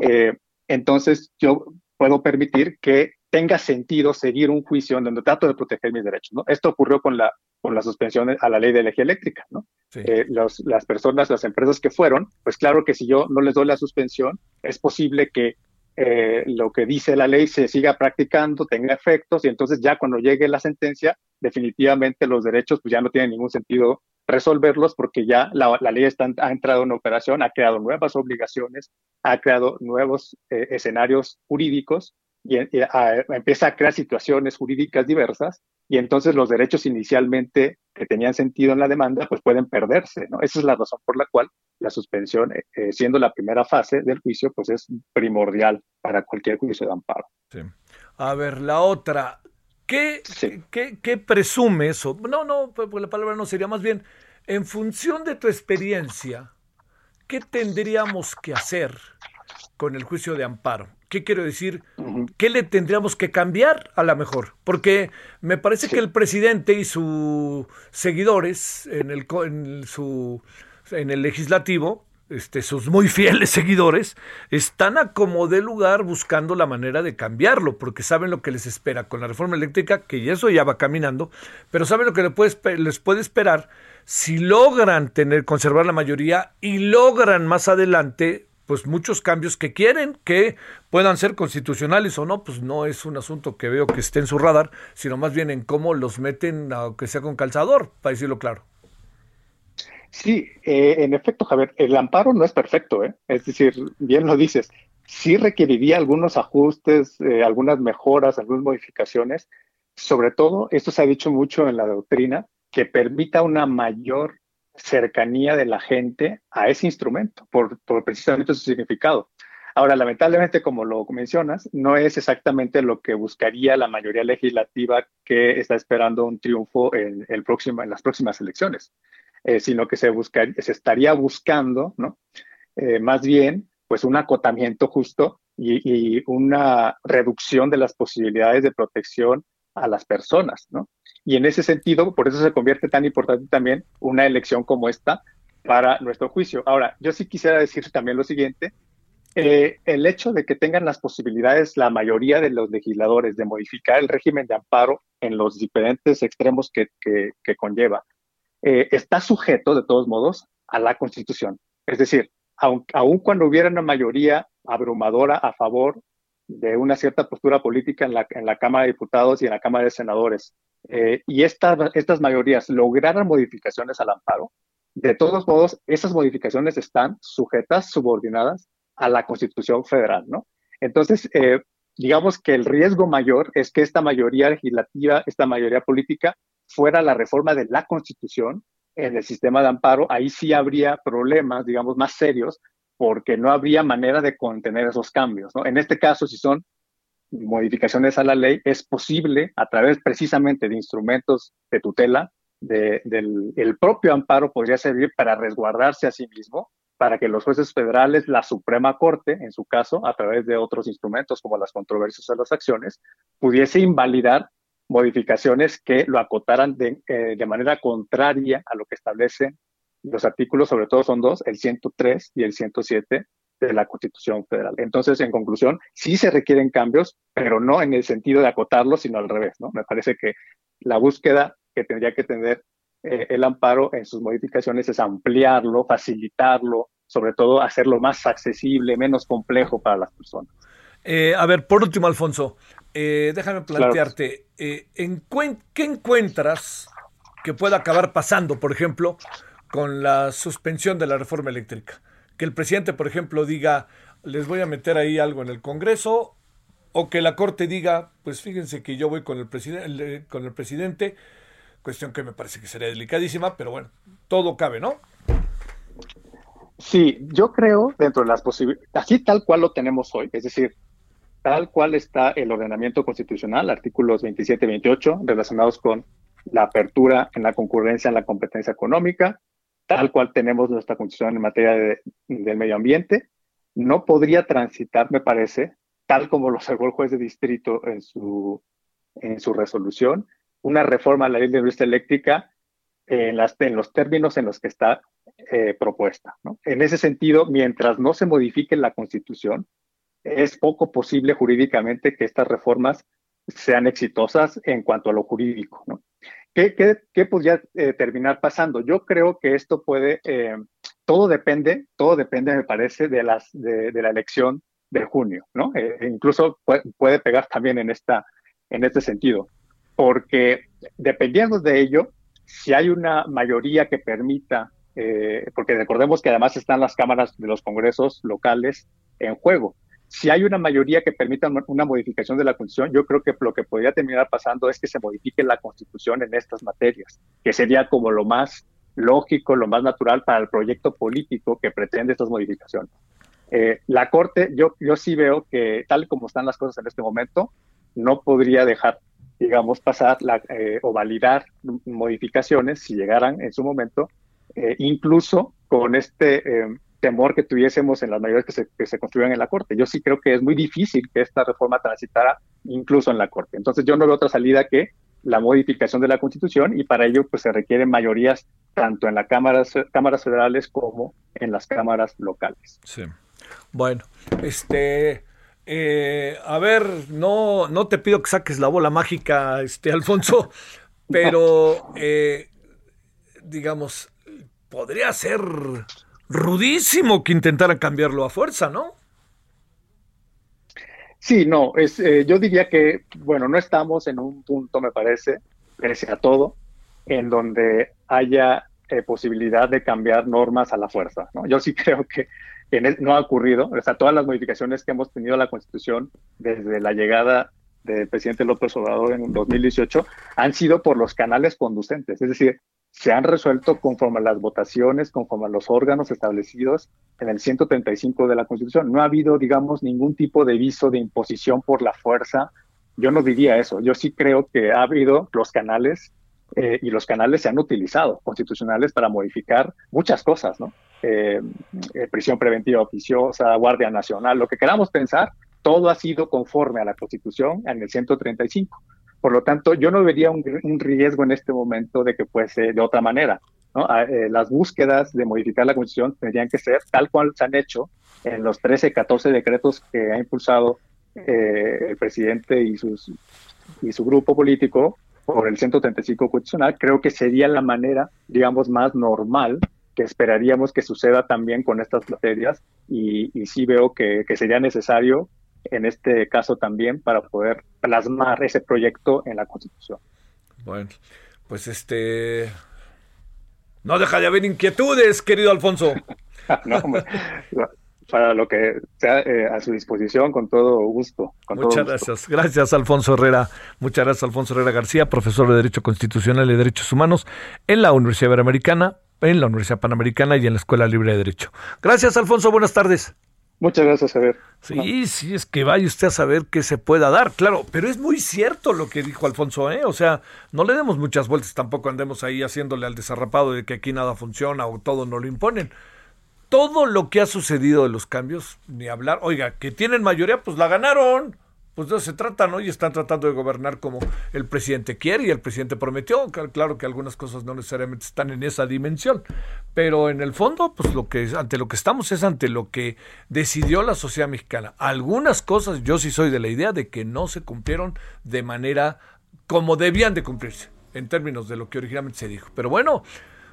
eh, entonces yo puedo permitir que tenga sentido seguir un juicio en donde trato de proteger mis derechos. ¿no? Esto ocurrió con la, con la suspensión a la ley de energía eléctrica. ¿no? Sí. Eh, los, las personas, las empresas que fueron, pues claro que si yo no les doy la suspensión, es posible que eh, lo que dice la ley se siga practicando, tenga efectos, y entonces ya cuando llegue la sentencia, definitivamente los derechos pues ya no tienen ningún sentido resolverlos porque ya la, ley está, ha entrado en operación, ha creado nuevas obligaciones, ha creado nuevos eh, escenarios jurídicos y, empieza a crear situaciones jurídicas diversas y entonces los derechos inicialmente que tenían sentido en la demanda pues pueden perderse, ¿no? Esa es la razón por la cual la suspensión, eh, siendo la primera fase del juicio, pues es primordial para cualquier juicio de amparo. A ver, la otra, ¿qué, sí. ¿qué, qué presume eso? No, no, pues la palabra no sería más bien, en función de tu experiencia, ¿qué tendríamos que hacer con el juicio de amparo? ¿Qué quiero decir? ¿Qué le tendríamos que cambiar a la mejor? Porque me parece sí. que el presidente y sus seguidores en, el, en, su, en el legislativo, este, sus muy fieles seguidores, están a como de lugar buscando la manera de cambiarlo, porque saben lo que les espera con la reforma eléctrica, que eso ya va caminando, pero saben lo que les puede, les puede esperar si logran tener, conservar la mayoría y logran más adelante pues muchos cambios que quieren que puedan ser constitucionales o no, pues no es un asunto que veo que esté en su radar, sino más bien en cómo los meten, aunque sea con calzador, para decirlo claro. Sí, eh, en efecto, Javier, el amparo no es perfecto, ¿eh? es decir, bien lo dices, sí requeriría algunos ajustes, eh, algunas mejoras, algunas modificaciones, sobre todo, esto se ha dicho mucho en la doctrina, que permita una mayor cercanía de la gente a ese instrumento, por, precisamente su significado. Ahora, lamentablemente, como lo mencionas, no es exactamente lo que buscaría la mayoría legislativa que está esperando un triunfo en las próximas elecciones, eh, sino que se, busca, se estaría buscando, ¿no? Eh, más bien, pues un acotamiento justo y, una reducción de las posibilidades de protección a las personas, ¿no? Y en ese sentido, por eso se convierte tan importante también una elección como esta para nuestro juicio. Ahora, yo sí quisiera decir también lo siguiente. Eh, el hecho de que tengan las posibilidades la mayoría de los legisladores de modificar el régimen de amparo en los diferentes extremos que conlleva, eh, está sujeto, de todos modos, a la Constitución. Es decir, aun, cuando hubiera una mayoría abrumadora a favor de una cierta postura política en la, Cámara de Diputados y en la Cámara de Senadores, eh, y esta, estas mayorías lograran modificaciones al amparo, de todos modos, esas modificaciones están sujetas, subordinadas a la Constitución Federal, ¿no? Entonces, eh, digamos que el riesgo mayor es que esta mayoría legislativa, esta mayoría política, fuera la reforma de la Constitución en el sistema de amparo, ahí sí habría problemas, digamos, más serios, porque no habría manera de contener esos cambios. En este caso, si son modificaciones a la ley, es posible a través precisamente de instrumentos de tutela, del el propio amparo podría servir para resguardarse a sí mismo, para que los jueces federales, la Suprema Corte, en su caso, a través de otros instrumentos como las controversias o las acciones, pudiese invalidar modificaciones que lo acotaran de, eh, de manera contraria a lo que establecen los artículos, sobre todo son dos, el 103 y el 107 de la Constitución Federal. Entonces, en conclusión, sí se requieren cambios, pero no en el sentido de acotarlos, sino al revés, ¿no? Me parece que la búsqueda que tendría que tener eh, el amparo en sus modificaciones es ampliarlo, facilitarlo, sobre todo hacerlo más accesible, menos complejo para las personas. Eh, a ver, por último, Alfonso, eh, déjame plantearte, ¿en ¿qué encuentras que pueda acabar pasando, por ejemplo, con la suspensión de la reforma eléctrica? Que el presidente, por ejemplo, diga, les voy a meter ahí algo en el Congreso, o que la Corte diga, pues fíjense que yo voy con el, presidente con el presidente cuestión que me parece que sería delicadísima, pero bueno, todo cabe, ¿no? Sí, yo creo dentro de las posibilidades, así tal cual lo tenemos hoy, es decir, tal cual está el ordenamiento constitucional, artículos 27 y 28, relacionados con la apertura en la concurrencia en la competencia económica, tal cual tenemos nuestra constitución en materia de, del medio ambiente, no podría transitar, me parece, tal como lo observó el juez de distrito en su, en su resolución, una reforma a la ley de industria eléctrica en, los términos en los que está eh, propuesta. En ese sentido, mientras no se modifique la Constitución, es poco posible jurídicamente que estas reformas sean exitosas en cuanto a lo jurídico. ¿no? ¿Qué, podría eh, terminar pasando? Yo creo que esto puede, eh, todo depende, todo depende, me parece, de, las, de, la elección de junio, ¿no? incluso puede, puede, pegar también en, esta, en este sentido porque dependiendo de ello, si hay una mayoría que permita, eh, porque recordemos que además están las cámaras de los congresos locales en juego, si hay una mayoría que permita una modificación de la Constitución, yo creo que lo que podría terminar pasando es que se modifique la Constitución en estas materias, que sería como lo más lógico, lo más natural para el proyecto político que pretende estas modificaciones. Eh, la Corte, yo, yo sí veo que tal como están las cosas en este momento, no podría dejar digamos, pasar la, eh, o validar modificaciones si llegaran en su momento, eh, incluso con este eh, temor que tuviésemos en las mayorías que se, que se construyan en la Corte. Yo sí creo que es muy difícil que esta reforma transitara incluso en la Corte. Entonces yo no veo otra salida que la modificación de la Constitución y para ello pues se requieren mayorías tanto en las cámaras, cámaras federales como en las cámaras locales. Sí. Bueno, este eh, a ver, no, no te pido que saques la bola mágica, este Alfonso, pero eh, digamos, podría ser rudísimo que intentaran cambiarlo a fuerza, ¿no? Sí, no, es, eh, yo diría que, bueno, no estamos en un punto, me parece, pese a todo, en donde haya posibilidad de cambiar normas a la fuerza. ¿no? Yo sí creo que que no ha ocurrido. O sea, todas las modificaciones que hemos tenido a la Constitución desde la llegada del presidente López Obrador en 2018 han sido por los canales conducentes, es decir, se han resuelto conforme a las votaciones, conforme a los órganos establecidos en el 135 de la Constitución. No ha habido, digamos, ningún tipo de viso de imposición por la fuerza. Yo no diría eso. Yo sí creo que ha habido los canales eh, y los canales se han utilizado constitucionales para modificar muchas cosas, ¿no? Eh, eh, prisión preventiva oficiosa, Guardia Nacional, lo que queramos pensar, todo ha sido conforme a la Constitución en el 135. Por lo tanto, yo no vería un, riesgo en este momento de que fuese de otra manera. Ah, las búsquedas de modificar la Constitución tendrían que ser tal cual se han hecho en los 13, 14 decretos que ha impulsado el presidente y, sus, y su grupo político por el 135 constitucional, creo que sería la manera, digamos, más normal que esperaríamos que suceda también con estas materias y, sí veo que, sería necesario en este caso también para poder plasmar ese proyecto en la Constitución. Bueno, pues este... No deja de haber inquietudes, querido Alfonso. para lo que sea eh, a su disposición, con todo gusto. Muchas gracias. Gracias, Alfonso Herrera. Muchas gracias, Alfonso Herrera García, profesor de Derecho Constitucional y Derechos Humanos en la Universidad Iberoamericana, en la Universidad Panamericana y en la Escuela Libre de Derecho. Gracias, Alfonso. Buenas tardes. Muchas gracias, Javier. Sí, sí, es que vaya usted a saber qué se pueda dar, claro, pero es muy cierto lo que dijo Alfonso, ¿eh? O sea, no le demos muchas vueltas, tampoco andemos ahí haciéndole al desarrapado de que aquí nada funciona o todo no lo imponen. Todo lo que ha sucedido de los cambios, ni hablar, oiga, que tienen mayoría, pues la ganaron pues de eso se trata, ¿no? Y están tratando de gobernar como el presidente quiere y el presidente prometió. Claro que algunas cosas no necesariamente están en esa dimensión, pero en el fondo, pues lo que ante lo que estamos es ante lo que decidió la sociedad mexicana. Algunas cosas yo sí soy de la idea de que no se cumplieron de manera como debían de cumplirse en términos de lo que originalmente se dijo. Pero bueno,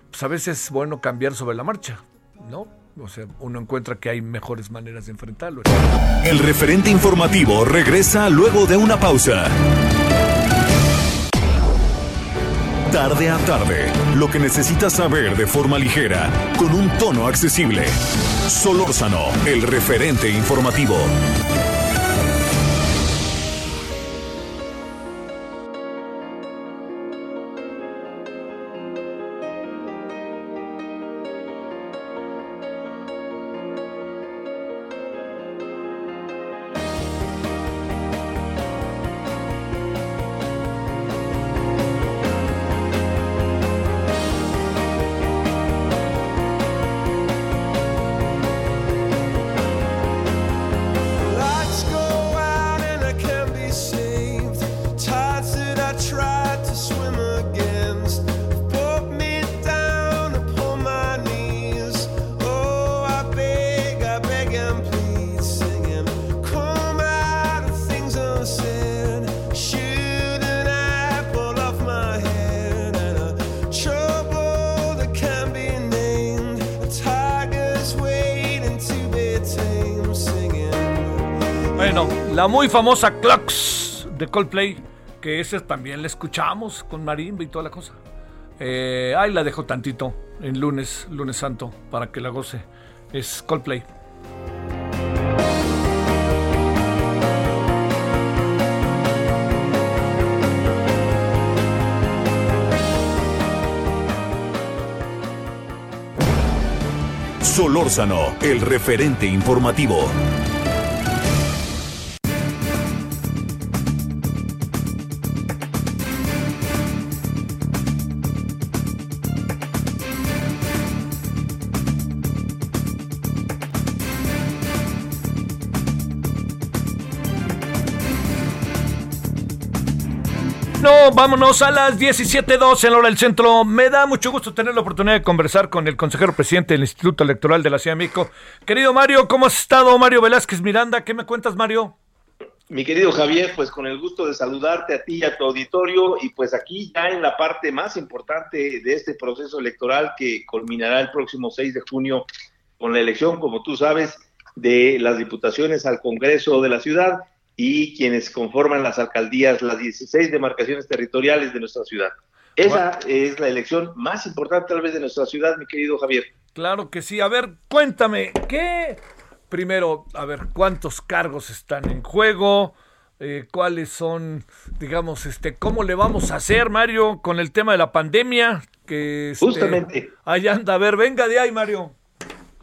pues a veces es bueno cambiar sobre la marcha, ¿no? O sea, uno encuentra que hay mejores maneras de enfrentarlo. El referente informativo regresa luego de una pausa. Tarde a tarde, lo que necesitas saber de forma ligera, con un tono accesible. Solórzano, el referente informativo. Famosa Clocks de Coldplay, que ese también la escuchamos con marimba y toda la cosa. Eh, ahí la dejo tantito en lunes, lunes santo, para que la goce. Es Coldplay. Solórzano, el referente informativo. Vámonos a las 17.12 en la hora del centro. Me da mucho gusto tener la oportunidad de conversar con el consejero presidente del Instituto Electoral de la Ciudad de México. Querido Mario, ¿cómo has estado? Mario Velázquez Miranda, ¿qué me cuentas, Mario? Mi querido Javier, pues con el gusto de saludarte a ti y a tu auditorio y pues aquí ya en la parte más importante de este proceso electoral que culminará el próximo 6 de junio con la elección, como tú sabes, de las diputaciones al Congreso de la ciudad y quienes conforman las alcaldías, las 16 demarcaciones territoriales de nuestra ciudad. Esa es la elección más importante tal vez de nuestra ciudad, mi querido Javier. Claro que sí. A ver, cuéntame, ¿qué? Primero, a ver, ¿cuántos cargos están en juego? Eh, ¿Cuáles son, digamos, este, cómo le vamos a hacer, Mario, con el tema de la pandemia? Que este, Justamente. Ahí anda, a ver, venga de ahí, Mario.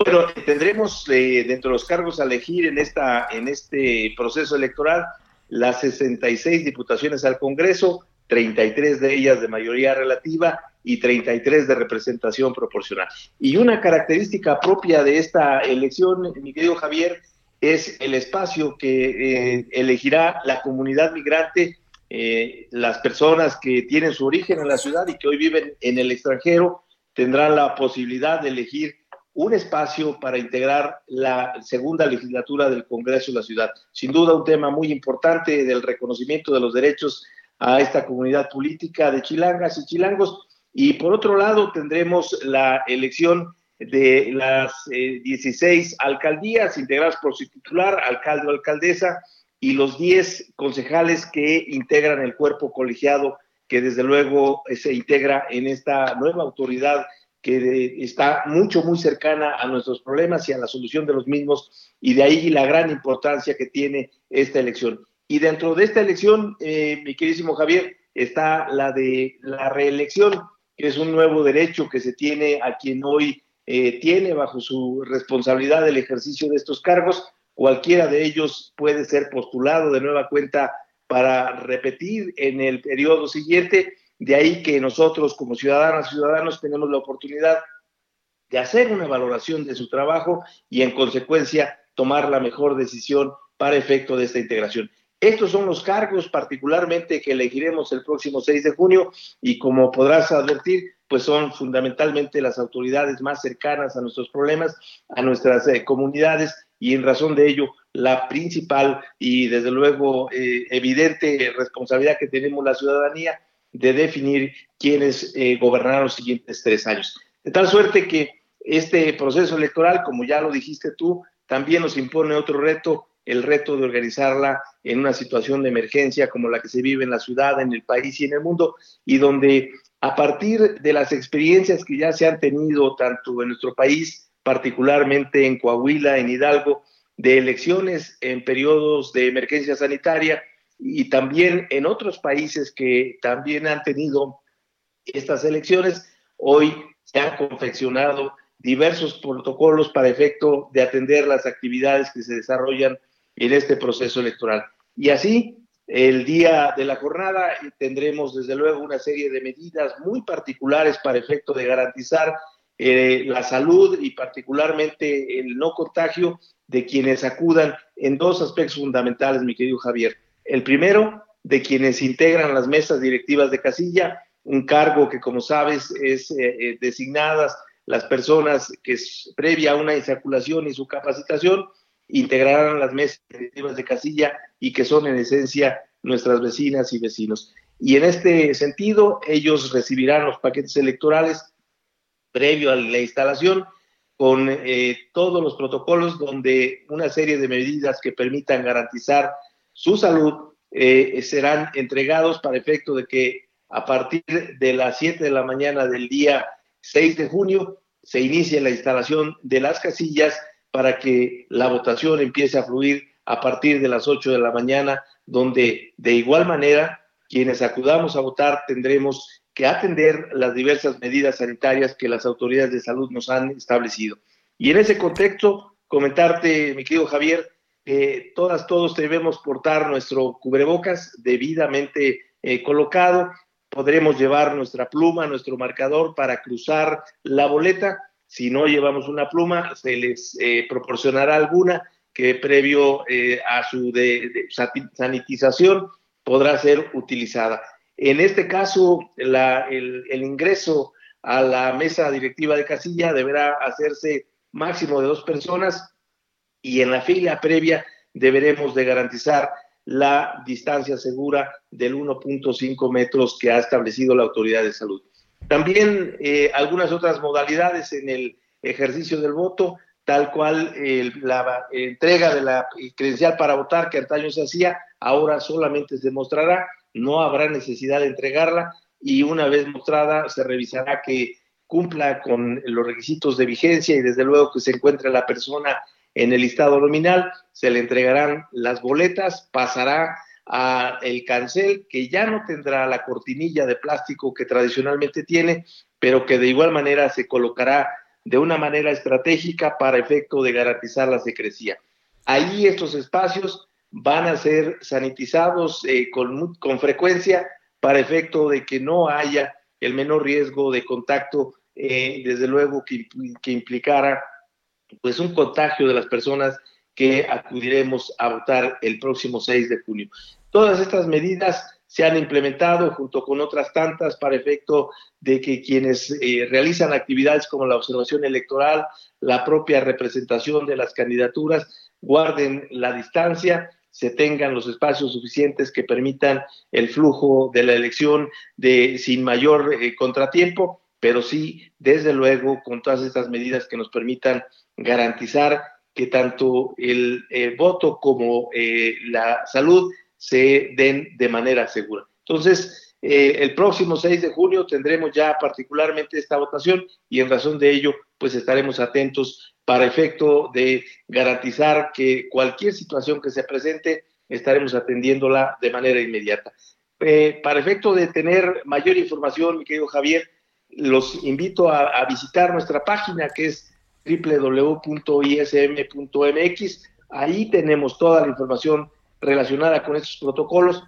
Bueno, tendremos eh, dentro de los cargos a elegir en, esta, en este proceso electoral las 66 diputaciones al Congreso, 33 de ellas de mayoría relativa y 33 de representación proporcional. Y una característica propia de esta elección, mi querido Javier, es el espacio que eh, elegirá la comunidad migrante, eh, las personas que tienen su origen en la ciudad y que hoy viven en el extranjero, tendrán la posibilidad de elegir un espacio para integrar la segunda legislatura del Congreso de la Ciudad. Sin duda un tema muy importante del reconocimiento de los derechos a esta comunidad política de chilangas y chilangos. Y por otro lado tendremos la elección de las 16 eh, alcaldías integradas por su titular, alcalde o alcaldesa, y los 10 concejales que integran el cuerpo colegiado que desde luego se integra en esta nueva autoridad que está mucho, muy cercana a nuestros problemas y a la solución de los mismos, y de ahí la gran importancia que tiene esta elección. Y dentro de esta elección, eh, mi queridísimo Javier, está la de la reelección, que es un nuevo derecho que se tiene a quien hoy eh, tiene bajo su responsabilidad el ejercicio de estos cargos. Cualquiera de ellos puede ser postulado de nueva cuenta para repetir en el periodo siguiente de ahí que nosotros como ciudadanas y ciudadanos tenemos la oportunidad de hacer una valoración de su trabajo y en consecuencia tomar la mejor decisión para efecto de esta integración. Estos son los cargos particularmente que elegiremos el próximo 6 de junio y como podrás advertir, pues son fundamentalmente las autoridades más cercanas a nuestros problemas, a nuestras eh, comunidades y en razón de ello la principal y desde luego eh, evidente responsabilidad que tenemos la ciudadanía de definir quiénes eh, gobernarán los siguientes tres años. De tal suerte que este proceso electoral, como ya lo dijiste tú, también nos impone otro reto, el reto de organizarla en una situación de emergencia como la que se vive en la ciudad, en el país y en el mundo, y donde a partir de las experiencias que ya se han tenido tanto en nuestro país, particularmente en Coahuila, en Hidalgo, de elecciones en periodos de emergencia sanitaria, y también en otros países que también han tenido estas elecciones, hoy se han confeccionado diversos protocolos para efecto de atender las actividades que se desarrollan en este proceso electoral. Y así, el día de la jornada tendremos desde luego una serie de medidas muy particulares para efecto de garantizar eh, la salud y particularmente el no contagio de quienes acudan en dos aspectos fundamentales, mi querido Javier. El primero, de quienes integran las mesas directivas de casilla, un cargo que, como sabes, es eh, eh, designadas las personas que es previa a una insaculación y su capacitación, integrarán las mesas directivas de casilla y que son en esencia nuestras vecinas y vecinos. Y en este sentido, ellos recibirán los paquetes electorales previo a la instalación con eh, todos los protocolos donde una serie de medidas que permitan garantizar su salud eh, serán entregados para efecto de que a partir de las 7 de la mañana del día 6 de junio se inicie la instalación de las casillas para que la votación empiece a fluir a partir de las 8 de la mañana, donde de igual manera quienes acudamos a votar tendremos que atender las diversas medidas sanitarias que las autoridades de salud nos han establecido. Y en ese contexto, comentarte, mi querido Javier, todas, todos debemos portar nuestro cubrebocas debidamente eh, colocado. Podremos llevar nuestra pluma, nuestro marcador para cruzar la boleta. Si no llevamos una pluma, se les eh, proporcionará alguna que previo eh, a su sanitización podrá ser utilizada. En este caso, el, el ingreso a la mesa directiva de casilla deberá hacerse máximo de dos personas y en la fila previa deberemos de garantizar la distancia segura del 1.5 metros que ha establecido la autoridad de salud. También eh, algunas otras modalidades en el ejercicio del voto, tal cual la entrega de la credencial para votar que antaño se hacía, ahora solamente se mostrará, no habrá necesidad de entregarla y una vez mostrada se revisará que cumpla con los requisitos de vigencia y desde luego que se encuentre la persona en el listado nominal, se le entregarán las boletas, pasará a el cancel que ya no tendrá la cortinilla de plástico que tradicionalmente tiene, pero que de igual manera se colocará de una manera estratégica para efecto de garantizar la secrecía. Ahí estos espacios van a ser sanitizados eh, con, con, frecuencia para efecto de que no haya el menor riesgo de contacto, eh, desde luego que implicara pues un contagio de las personas que acudiremos a votar el próximo 6 de junio. Todas estas medidas se han implementado junto con otras tantas para efecto de que quienes eh, realizan actividades como la observación electoral, la propia representación de las candidaturas, guarden la distancia, se tengan los espacios suficientes que permitan el flujo de la elección de sin mayor eh, contratiempo, pero sí, desde luego, con todas estas medidas que nos permitan garantizar que tanto el, voto como eh, la salud se den de manera segura. Entonces, eh, el próximo 6 de junio tendremos ya particularmente esta votación y en razón de ello, pues estaremos atentos para efecto de garantizar que cualquier situación que se presente, estaremos atendiéndola de manera inmediata. Eh, para efecto de tener mayor información, mi querido Javier, los invito a visitar nuestra página que es www.ism.mx. Ahí tenemos toda la información relacionada con estos protocolos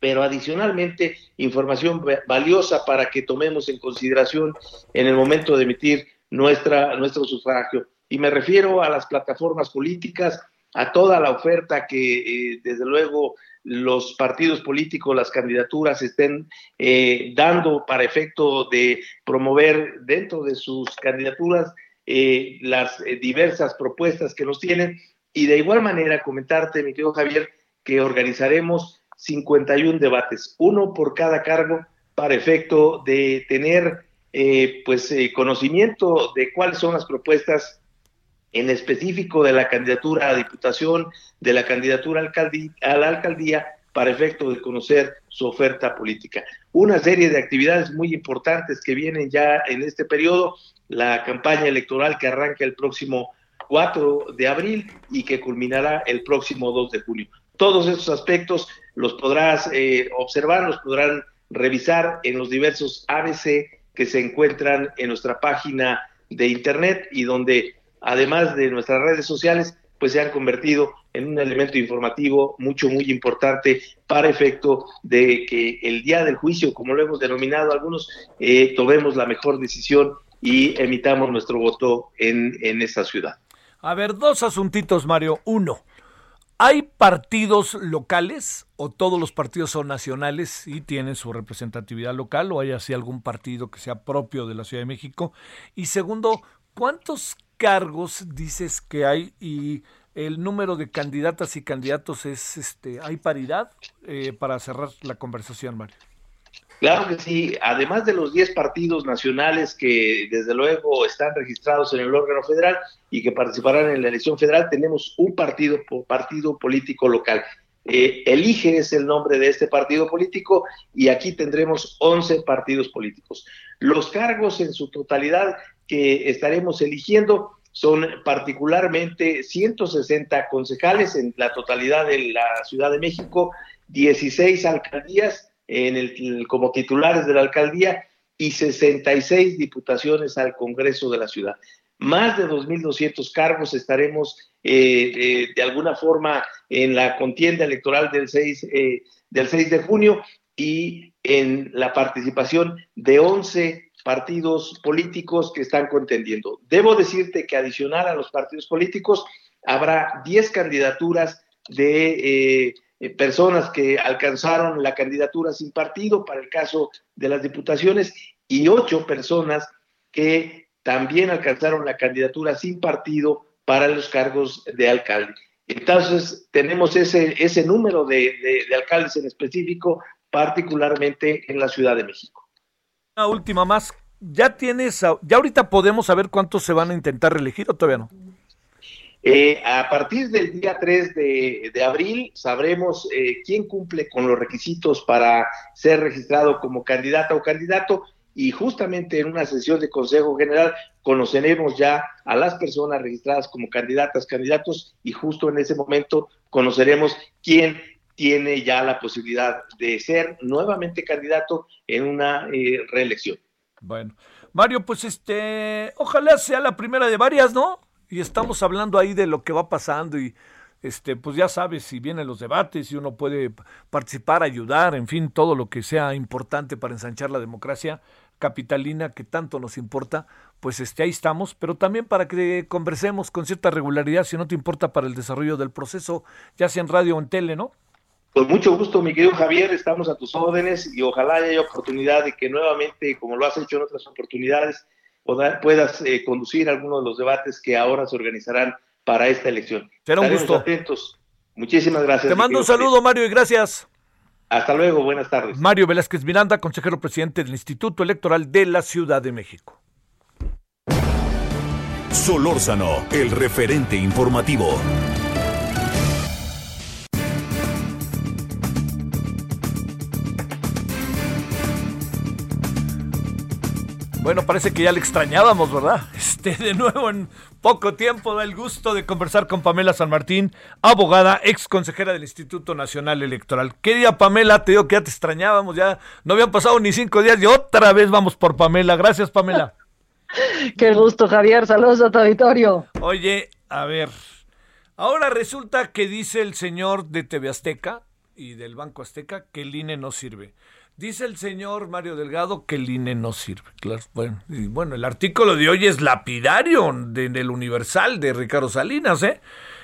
pero adicionalmente información valiosa para que tomemos en consideración en el momento de emitir nuestra, nuestro sufragio. Y me refiero a las plataformas políticas, a toda la oferta que eh, desde luego los partidos políticos, las candidaturas estén eh, dando para efecto de promover dentro de sus candidaturas eh, las diversas propuestas que nos tienen. Y de igual manera comentarte, mi querido Javier, que organizaremos 51 debates, uno por cada cargo, para efecto de tener eh, pues eh, conocimiento de cuáles son las propuestas en específico de la candidatura a diputación, de la candidatura a la alcaldía, para efecto de conocer su oferta política. Una serie de actividades muy importantes que vienen ya en este periodo, la campaña electoral que arranca el próximo 4 de abril y que culminará el próximo 2 de junio. Todos estos aspectos los podrás eh, observar, los podrán revisar en los diversos ABC que se encuentran en nuestra página de internet y donde además de nuestras redes sociales pues se han convertido en un elemento informativo mucho muy importante para efecto de que el día del juicio, como lo hemos denominado algunos, eh, tomemos la mejor decisión y emitamos nuestro voto en, en esta ciudad. A ver, dos asuntitos, Mario. Uno, ¿Hay partidos locales o todos los partidos son nacionales y tienen su representatividad local o hay así algún partido que sea propio de la Ciudad de México? Y segundo, ¿cuántos cargos dices que hay y el número de candidatas y candidatos es, este, hay paridad eh, para cerrar la conversación, Mario? Claro que sí, además de los 10 partidos nacionales que desde luego están registrados en el órgano federal y que participarán en la elección federal, tenemos un partido, partido político local. Eh, elige es el nombre de este partido político y aquí tendremos 11 partidos políticos. Los cargos en su totalidad que estaremos eligiendo son particularmente 160 concejales en la totalidad de la Ciudad de México, 16 alcaldías como titulares de la alcaldía y 66 diputaciones al Congreso de la ciudad. Más de 2.200 cargos estaremos eh, eh, de alguna forma en la contienda electoral del 6, eh, del 6 de junio y en la participación de 11 partidos políticos que están contendiendo. Debo decirte que adicional a los partidos políticos habrá 10 candidaturas de eh, personas que alcanzaron la candidatura sin partido para el caso de las diputaciones y ocho personas que también alcanzaron la candidatura sin partido para los cargos de alcalde. Entonces, tenemos ese, ese número de, de alcaldes en específico, particularmente en la Ciudad de México. Una última más. ¿Ya tienes, ya ahorita podemos saber cuántos se van a intentar reelegir o todavía no? Eh, a partir del día 3 de, abril sabremos eh, quién cumple con los requisitos para ser registrado como candidata o candidato y justamente en una sesión de Consejo General conoceremos ya a las personas registradas como candidatas, candidatos y justo en ese momento conoceremos quién tiene ya la posibilidad de ser nuevamente candidato en una eh, reelección. Bueno, Mario, pues este, ojalá sea la primera de varias, ¿no? Y estamos hablando ahí de lo que va pasando y este pues ya sabes si vienen los debates y uno puede participar, ayudar, en fin, todo lo que sea importante para ensanchar la democracia capitalina que tanto nos importa, pues este ahí estamos, pero también para que conversemos con cierta regularidad si no te importa para el desarrollo del proceso, ya sea en radio o en tele, ¿no? Con mucho gusto, mi querido Javier, estamos a tus órdenes y ojalá haya oportunidad de que nuevamente, como lo has hecho en otras oportunidades, puedas eh, conducir algunos de los debates que ahora se organizarán para esta elección. Será un gusto. atentos. Muchísimas gracias. Te mando un saludo, Mario, y gracias. Hasta luego, buenas tardes. Mario Velázquez Miranda, consejero presidente del Instituto Electoral de la Ciudad de México. Solórzano, el referente informativo. Bueno, parece que ya le extrañábamos, ¿verdad? Este, de nuevo en poco tiempo da el gusto de conversar con Pamela San Martín, abogada, ex consejera del Instituto Nacional Electoral. Querida Pamela, te digo que ya te extrañábamos, ya no habían pasado ni cinco días y otra vez vamos por Pamela. Gracias, Pamela. Qué gusto, Javier. Saludos a tu auditorio. Oye, a ver, ahora resulta que dice el señor de TV Azteca y del Banco Azteca que el INE no sirve. Dice el señor Mario Delgado que el INE no sirve. Claro, bueno, y bueno, el artículo de hoy es lapidario de- del Universal de Ricardo Salinas, ¿eh?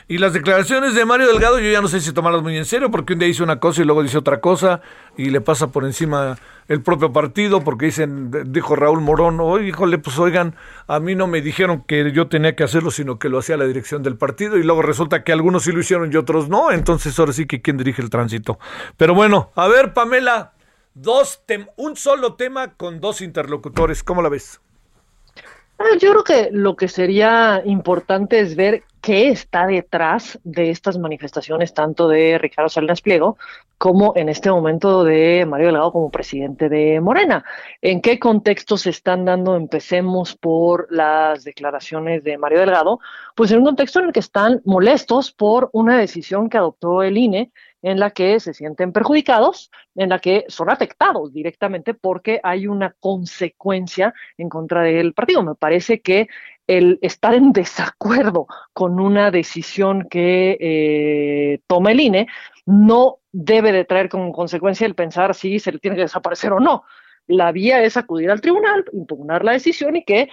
Y las declaraciones de Mario Delgado, yo ya no sé si tomarlas muy en serio, porque un día dice una cosa y luego dice otra cosa, y le pasa por encima el propio partido, porque dicen, dijo Raúl Morón, oye, híjole, pues oigan, a mí no me dijeron que yo tenía que hacerlo, sino que lo hacía la dirección del partido, y luego resulta que algunos sí lo hicieron y otros no, entonces ahora sí que quién dirige el tránsito. Pero bueno, a ver, Pamela, dos tem- un solo tema con dos interlocutores, ¿cómo la ves? Ah, Yo creo que lo que sería importante es ver qué está detrás de estas manifestaciones, tanto de Ricardo Salinas Pliego como en este momento de Mario Delgado como presidente de Morena. ¿En qué contexto se están dando? Empecemos por las declaraciones de Mario Delgado, pues en un contexto en el que están molestos por una decisión que adoptó el INE en la que se sienten perjudicados, en la que son afectados directamente porque hay una consecuencia en contra del partido. Me parece que el estar en desacuerdo con una decisión que eh, toma el INE no debe de traer como consecuencia el pensar si se le tiene que desaparecer o no. La vía es acudir al tribunal, impugnar la decisión y que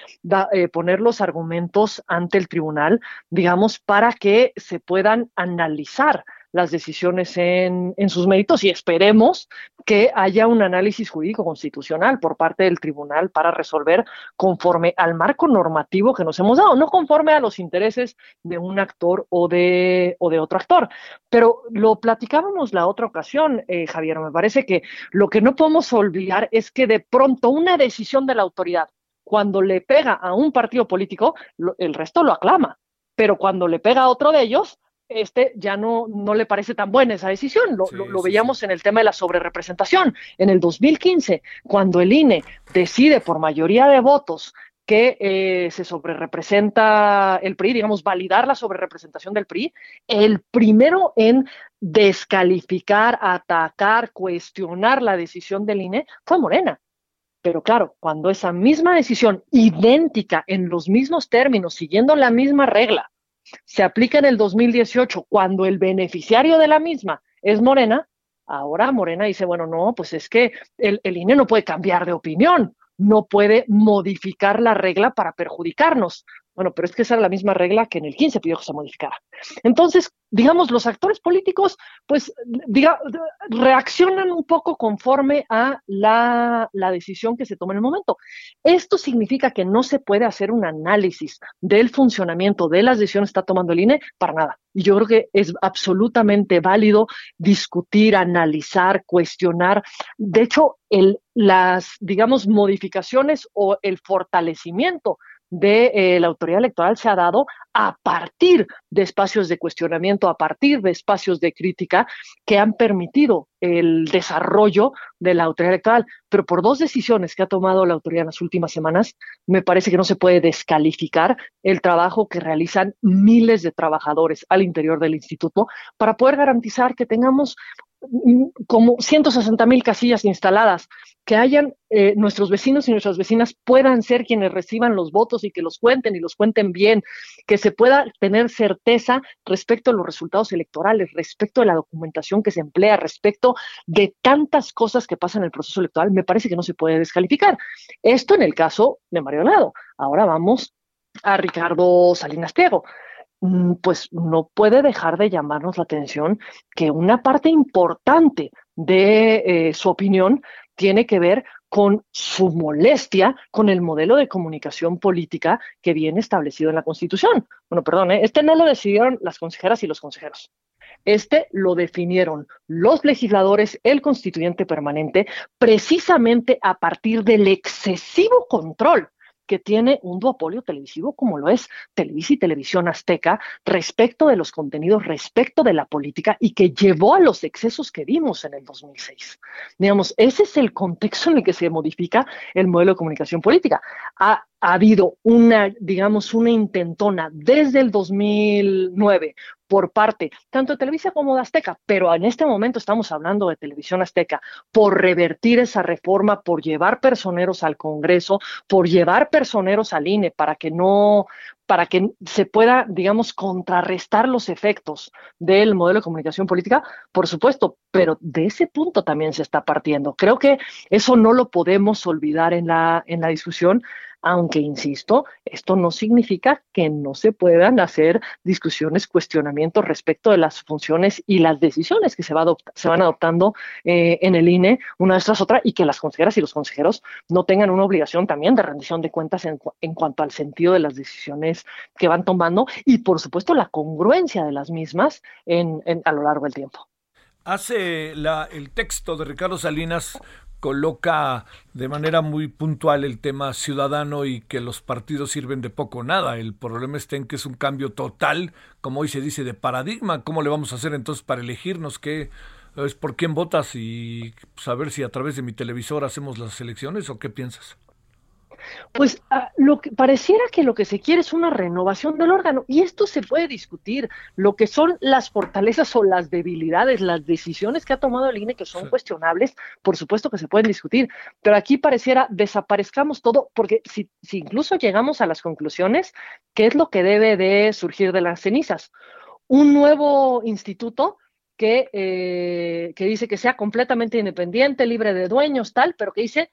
eh, poner los argumentos ante el tribunal, digamos, para que se puedan analizar las decisiones en, en, sus méritos y esperemos que haya un análisis jurídico constitucional por parte del tribunal para resolver conforme al marco normativo que nos hemos dado, no conforme a los intereses de un actor o de, o de otro actor. Pero lo platicábamos la otra ocasión, eh, Javier, me parece que lo que no podemos olvidar es que de pronto una decisión de la autoridad, cuando le pega a un partido político, el resto lo aclama, pero cuando le pega a otro de ellos, este ya no, no le parece tan buena esa decisión. Lo, sí, lo, lo sí, veíamos sí. en el tema de la sobrerepresentación. En el 2015, cuando el INE decide por mayoría de votos que eh, se sobrerepresenta el PRI, digamos, validar la sobrerepresentación del PRI, el primero en descalificar, atacar, cuestionar la decisión del INE fue Morena. Pero claro, cuando esa misma decisión, idéntica en los mismos términos, siguiendo la misma regla, se aplica en el 2018 cuando el beneficiario de la misma es Morena, ahora Morena dice, bueno, no, pues es que el, el, INE no puede cambiar de opinión, no puede modificar la regla para perjudicarnos. Bueno, pero es que esa era la misma regla que en el 15 pidió que se modificara. Entonces, digamos, los actores políticos, pues, diga, reaccionan un poco conforme a la, decisión que se toma en el momento. Esto significa que no se puede hacer un análisis del funcionamiento de las decisiones que está tomando el INE para nada. Y yo creo que es absolutamente válido discutir, analizar, cuestionar. De hecho, las, digamos, modificaciones o el fortalecimiento de eh, la autoridad electoral se ha dado a partir de espacios de cuestionamiento, a partir de espacios de crítica que han permitido el desarrollo de la autoridad electoral. Pero por dos decisiones que ha tomado la autoridad en las últimas semanas, me parece que no se puede descalificar el trabajo que realizan miles de trabajadores al interior del instituto para poder garantizar que tengamos como 160 mil casillas instaladas, que hayan eh, nuestros vecinos y nuestras vecinas puedan ser quienes reciban los votos y que los cuenten y los cuenten bien, que se pueda tener certeza respecto a los resultados electorales, respecto a la documentación que se emplea, respecto de tantas cosas que pasan en el proceso electoral, me parece que no se puede descalificar. Esto en el caso de Mario Delgado. Ahora vamos a Ricardo Salinas Pliego pues no puede dejar de llamarnos la atención que una parte importante de eh, su opinión tiene que ver con su molestia con el modelo de comunicación política que viene establecido en la Constitución. Bueno, perdón, ¿eh? este no lo decidieron las consejeras y los consejeros. Este lo definieron los legisladores, el constituyente permanente, precisamente a partir del excesivo control que tiene un duopolio televisivo como lo es Televisa y Televisión Azteca respecto de los contenidos, respecto de la política y que llevó a los excesos que vimos en el 2006. Digamos, ese es el contexto en el que se modifica el modelo de comunicación política. Ha habido una, digamos, una intentona desde el 2009 por parte tanto de Televisa como de Azteca, pero en este momento estamos hablando de Televisión Azteca, por revertir esa reforma, por llevar personeros al Congreso, por llevar personeros al INE para que no, para que se pueda, digamos, contrarrestar los efectos del modelo de comunicación política, por supuesto, pero de ese punto también se está partiendo. Creo que eso no lo podemos olvidar en la, en la discusión aunque insisto, esto no significa que no se puedan hacer discusiones, cuestionamientos respecto de las funciones y las decisiones que se, va se van adoptando eh, en el INE una tras otra y que las consejeras y los consejeros no tengan una obligación también de rendición de cuentas en, cuanto al sentido de las decisiones que van tomando y por supuesto la congruencia de las mismas a lo largo del tiempo. Hace el texto de Ricardo Salinas coloca de manera muy puntual el tema ciudadano y que los partidos sirven de poco o nada. El problema está en que es un cambio total, como hoy se dice, de paradigma. ¿Cómo le vamos a hacer entonces para elegirnos? ¿Qué es por quién votas y saber si a través de mi televisor hacemos las elecciones o qué piensas? Pues ah, lo que pareciera que lo que se quiere es una renovación del órgano y esto se puede discutir. Lo que son las fortalezas o las debilidades, las decisiones que ha tomado el INE que son cuestionables, por supuesto que se pueden discutir, pero aquí pareciera desaparezcamos todo porque si, si incluso llegamos a las conclusiones, ¿qué es lo que debe de surgir de las cenizas? Un nuevo instituto que, eh, que dice que sea completamente independiente, libre de dueños, tal, pero que dice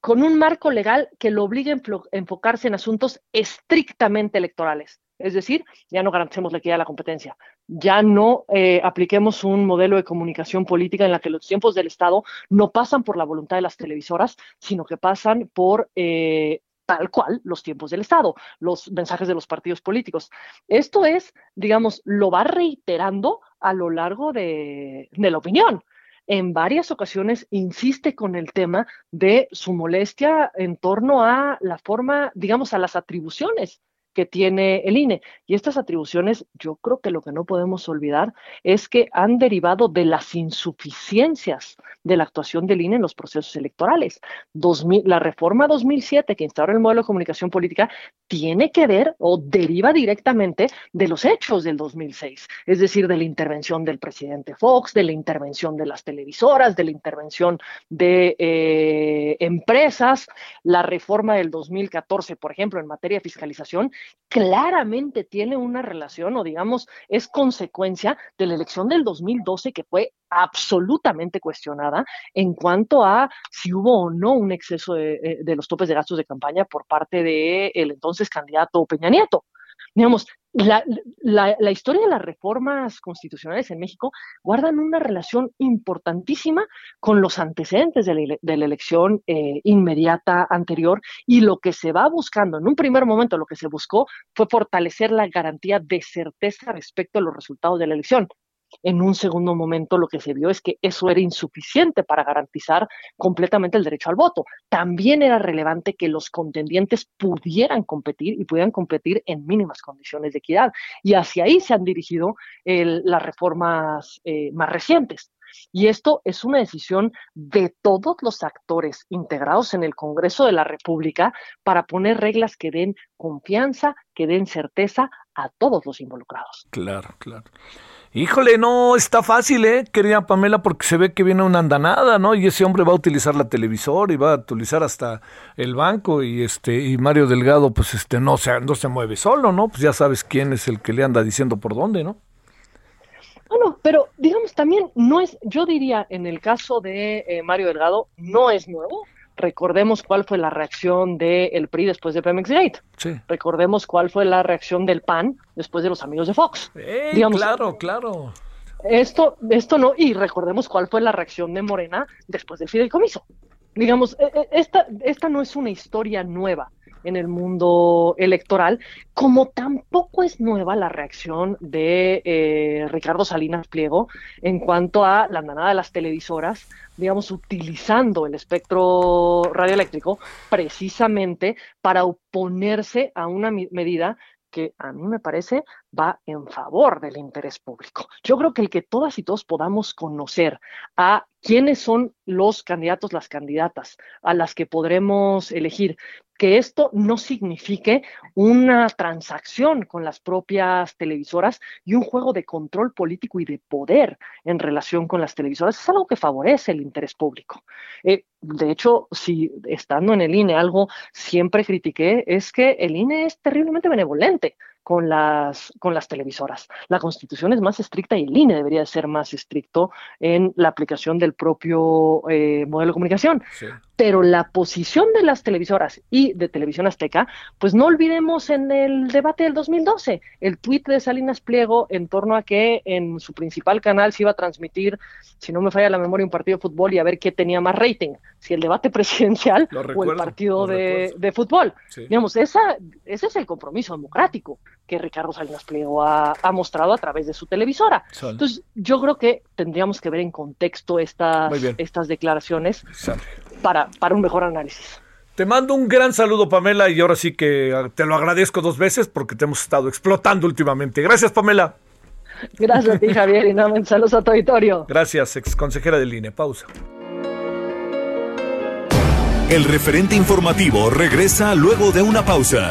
con un marco legal que lo obligue a enfocarse en asuntos estrictamente electorales. Es decir, ya no garanticemos la equidad de la competencia, ya no eh, apliquemos un modelo de comunicación política en la que los tiempos del Estado no pasan por la voluntad de las televisoras, sino que pasan por eh, tal cual los tiempos del Estado, los mensajes de los partidos políticos. Esto es, digamos, lo va reiterando a lo largo de la opinión en varias ocasiones insiste con el tema de su molestia en torno a la forma, digamos, a las atribuciones que tiene el INE. Y estas atribuciones, yo creo que lo que no podemos olvidar es que han derivado de las insuficiencias de la actuación del INE en los procesos electorales. la reforma 2007 que instaura el modelo de comunicación política tiene que ver o deriva directamente de los hechos del 2006, es decir, de la intervención del presidente Fox, de la intervención de las televisoras, de la intervención de eh, empresas, la reforma del 2014, por ejemplo, en materia de fiscalización, claramente tiene una relación o digamos es consecuencia de la elección del 2012 que fue absolutamente cuestionada en cuanto a si hubo o no un exceso de, eh, los topes de gastos de campaña por parte del el entonces candidato Peña Nieto. Digamos, la, la, historia de las reformas constitucionales en México guardan una relación importantísima con los antecedentes de la, elección eh, inmediata anterior y lo que se va buscando, en un primer momento lo que se buscó fue fortalecer la garantía de certeza respecto a los resultados de la elección en un segundo momento lo que se vio es que eso era insuficiente para garantizar completamente el derecho al voto. También era relevante que los contendientes pudieran competir y pudieran competir en mínimas condiciones de equidad. Y hacia ahí se han dirigido las reformas eh, más recientes. Y esto es una decisión de todos los actores integrados en el Congreso de la República para poner reglas que den confianza, que den certeza a todos los involucrados. Claro, claro. Híjole, no está fácil, ¿eh? Querida Pamela, porque se ve que viene una andanada, ¿no? Y ese hombre va a utilizar la televisor y va a utilizar hasta el banco y este y Mario Delgado, pues este no se no se mueve solo, ¿no? Pues ya sabes quién es el que le anda diciendo por dónde, ¿no? Bueno, pero digamos también no es, yo diría en el caso de eh, Mario Delgado no es nuevo. Recordemos cuál fue la reacción del PRI después de Pemex Gate. Sí. Recordemos cuál fue la reacción del PAN después de los amigos de Fox. Eh, Digamos, claro, claro. Esto, esto no, y recordemos cuál fue la reacción de Morena después del fideicomiso. Digamos, e, e, esta, esta no es una historia nueva. En el mundo electoral, como tampoco es nueva la reacción de eh, Ricardo Salinas Pliego en cuanto a la andanada de las televisoras, digamos, utilizando el espectro radioeléctrico precisamente para oponerse a una medida que a mí me parece va en favor del interés público. Yo creo que el que todas y todos podamos conocer a quiénes son los candidatos, las candidatas a las que podremos elegir, que esto no signifique una transacción con las propias televisoras y un juego de control político y de poder en relación con las televisoras, es algo que favorece el interés público. Eh, de hecho, si estando en el INE algo siempre critiqué, es que el INE es terriblemente benevolente con las, con las televisoras. La constitución es más estricta y el INE debería ser más estricto en la aplicación del propio eh, modelo de comunicación. Pero la posición de las televisoras y de Televisión Azteca, pues no olvidemos en el debate del 2012, el tuit de Salinas Pliego en torno a que en su principal canal se iba a transmitir, si no me falla la memoria, un partido de fútbol y a ver qué tenía más rating, si el debate presidencial o el partido de, de, fútbol. Digamos, esa, ese es el compromiso democrático que Ricardo Salinas Pliego ha, mostrado a través de su televisora. Entonces, yo creo que tendríamos que ver en contexto estas, estas declaraciones para, para un mejor análisis. Te mando un gran saludo, Pamela, y ahora sí que te lo agradezco dos veces porque te hemos estado explotando últimamente. Gracias, Pamela. Gracias a ti, Javier, y nuevamente saludos a tu auditorio. Gracias, ex consejera del INE. Pausa. El referente informativo regresa luego de una pausa.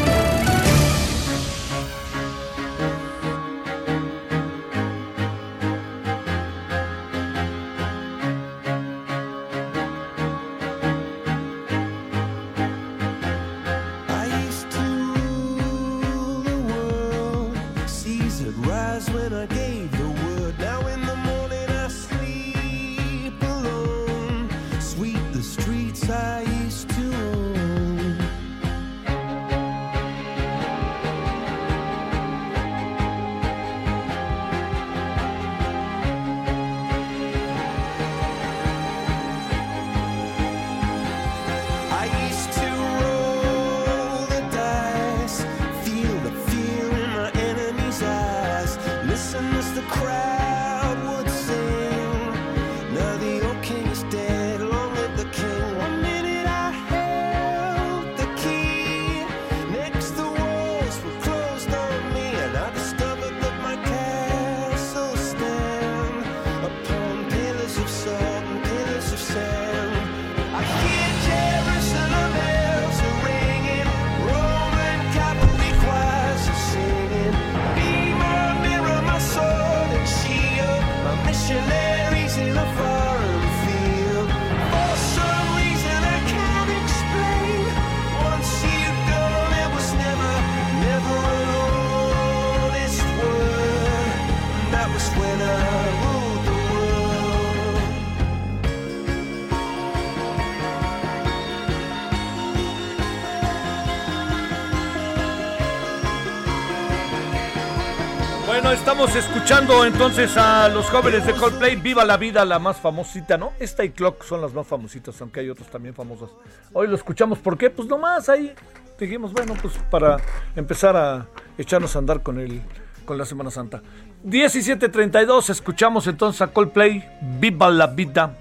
sair estamos escuchando entonces a los jóvenes de Coldplay, Viva la Vida, la más famosita, ¿no? Esta y Clock son las más famositas, aunque hay otras también famosas. Hoy lo escuchamos, ¿por qué? Pues nomás ahí dijimos, bueno, pues para empezar a echarnos a andar con, el, con la Semana Santa. 17.32, escuchamos entonces a Coldplay, Viva la Vida.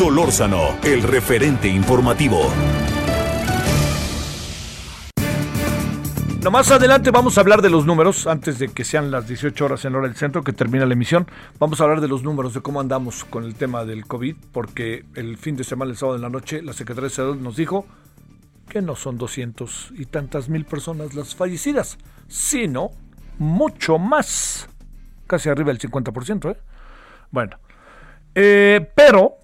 Solórzano, el referente informativo. No, más adelante vamos a hablar de los números, antes de que sean las 18 horas en hora del centro, que termina la emisión. Vamos a hablar de los números, de cómo andamos con el tema del COVID, porque el fin de semana, el sábado en la noche, la Secretaría de Salud nos dijo que no son 200 y tantas mil personas las fallecidas, sino mucho más, casi arriba del 50%. ¿eh? Bueno, eh, pero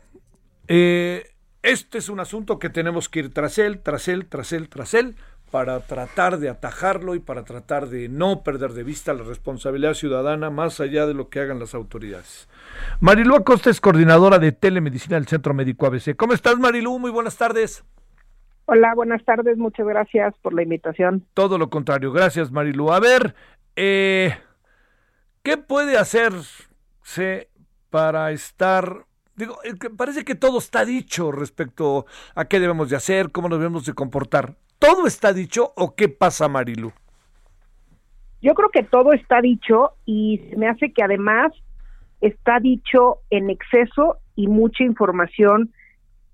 eh, Este es un asunto que tenemos que ir tras él, tras él, tras él, tras él, para tratar de atajarlo y para tratar de no perder de vista la responsabilidad ciudadana más allá de lo que hagan las autoridades. Marilú Acosta es coordinadora de telemedicina del Centro Médico ABC. ¿Cómo estás, Marilú? Muy buenas tardes. Hola, buenas tardes. Muchas gracias por la invitación. Todo lo contrario. Gracias, Marilú. A ver, eh, ¿qué puede hacerse para estar Digo, parece que todo está dicho respecto a qué debemos de hacer, cómo nos debemos de comportar. ¿Todo está dicho o qué pasa, Marilu? Yo creo que todo está dicho y me hace que además está dicho en exceso y mucha información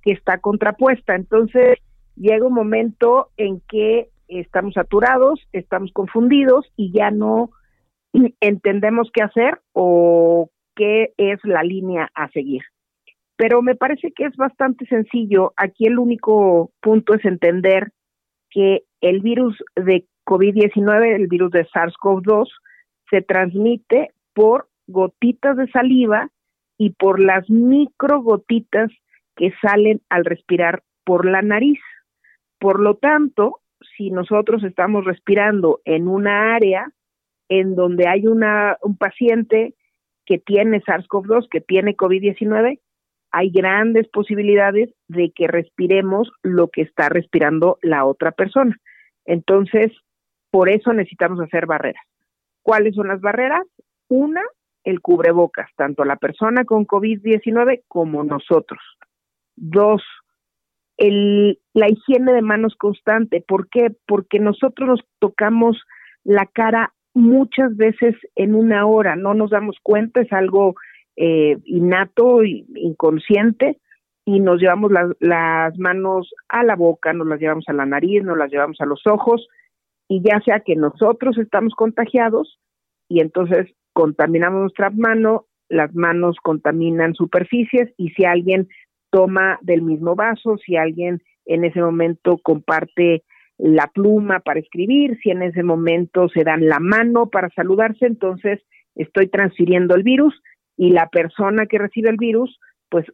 que está contrapuesta. Entonces llega un momento en que estamos saturados, estamos confundidos y ya no entendemos qué hacer o qué es la línea a seguir pero me parece que es bastante sencillo. Aquí el único punto es entender que el virus de COVID-19, el virus de SARS-CoV-2, se transmite por gotitas de saliva y por las microgotitas que salen al respirar por la nariz. Por lo tanto, si nosotros estamos respirando en una área en donde hay una, un paciente que tiene SARS-CoV-2, que tiene COVID-19, hay grandes posibilidades de que respiremos lo que está respirando la otra persona. Entonces, por eso necesitamos hacer barreras. ¿Cuáles son las barreras? Una, el cubrebocas, tanto la persona con COVID-19 como nosotros. Dos, la higiene de manos constante. ¿Por qué? Porque nosotros nos tocamos la cara muchas veces en una hora, no nos damos cuenta, es algo eh, innato, inconsciente, y nos llevamos las manos a la boca, nos las llevamos a la nariz, nos las llevamos a los ojos, y ya sea que nosotros estamos contagiados y entonces contaminamos nuestra mano, las manos contaminan superficies y si alguien toma del mismo vaso, si alguien en ese momento comparte la pluma para escribir, si en ese momento se dan la mano para saludarse, entonces estoy transfiriendo el virus y la persona que recibe el virus, pues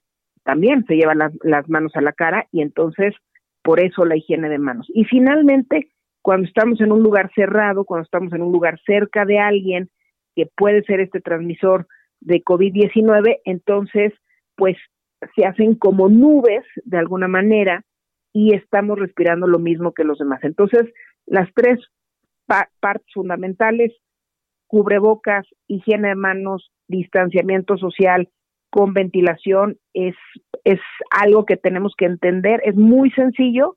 también se lleva las, manos a la cara y entonces por eso la higiene de manos. Y finalmente, cuando estamos en un lugar cerrado, cuando estamos en un lugar cerca de alguien que puede ser este transmisor de COVID-19, entonces, pues se hacen como nubes de alguna manera y estamos respirando lo mismo que los demás. Entonces, las tres partes fundamentales, cubrebocas, higiene de manos distanciamiento social con ventilación es, es algo que tenemos que entender. Es muy sencillo,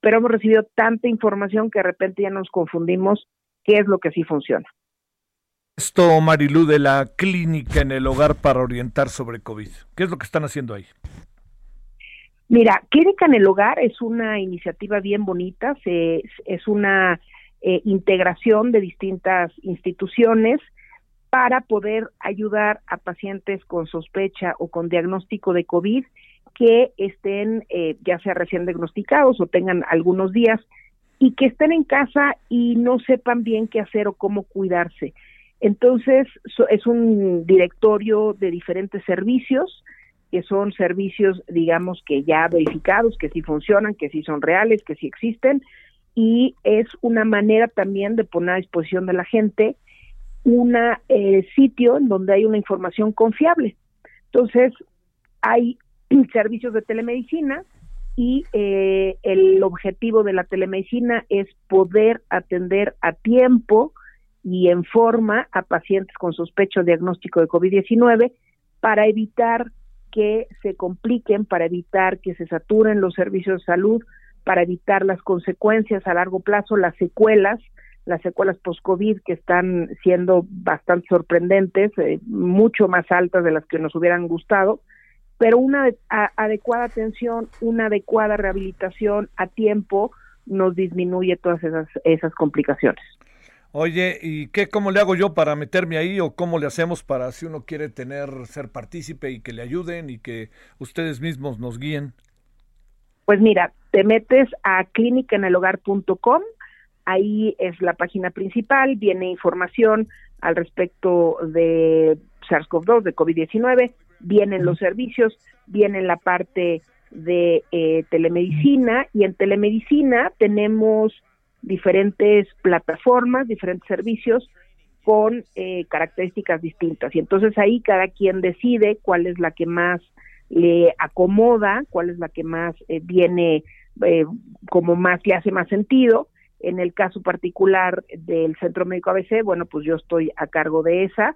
pero hemos recibido tanta información que de repente ya nos confundimos qué es lo que sí funciona. Esto, Marilú, de la clínica en el hogar para orientar sobre COVID. ¿Qué es lo que están haciendo ahí? Mira, Clínica en el Hogar es una iniciativa bien bonita, se, es una eh, integración de distintas instituciones para poder ayudar a pacientes con sospecha o con diagnóstico de COVID que estén eh, ya sea recién diagnosticados o tengan algunos días y que estén en casa y no sepan bien qué hacer o cómo cuidarse. Entonces, es un directorio de diferentes servicios, que son servicios, digamos, que ya verificados, que sí funcionan, que sí son reales, que sí existen, y es una manera también de poner a disposición de la gente un eh, sitio en donde hay una información confiable. Entonces, hay servicios de telemedicina y eh, el objetivo de la telemedicina es poder atender a tiempo y en forma a pacientes con sospecho diagnóstico de COVID-19 para evitar que se compliquen, para evitar que se saturen los servicios de salud, para evitar las consecuencias a largo plazo, las secuelas las secuelas post-COVID que están siendo bastante sorprendentes, eh, mucho más altas de las que nos hubieran gustado, pero una adecuada atención, una adecuada rehabilitación a tiempo nos disminuye todas esas, esas complicaciones. Oye, ¿y qué, cómo le hago yo para meterme ahí o cómo le hacemos para si uno quiere tener, ser partícipe y que le ayuden y que ustedes mismos nos guíen? Pues mira, te metes a clínicaenelhogar.com, Ahí es la página principal, viene información al respecto de SARS-CoV-2, de COVID-19, vienen los servicios, viene la parte de eh, telemedicina y en telemedicina tenemos diferentes plataformas, diferentes servicios con eh, características distintas. Y entonces ahí cada quien decide cuál es la que más le acomoda, cuál es la que más eh, viene eh, como más le hace más sentido. En el caso particular del Centro Médico ABC, bueno, pues yo estoy a cargo de esa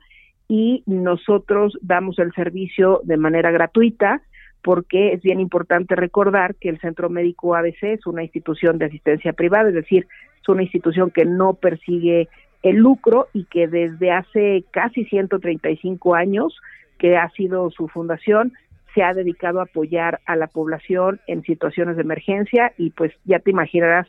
y nosotros damos el servicio de manera gratuita porque es bien importante recordar que el Centro Médico ABC es una institución de asistencia privada, es decir, es una institución que no persigue el lucro y que desde hace casi 135 años que ha sido su fundación se ha dedicado a apoyar a la población en situaciones de emergencia y pues ya te imaginarás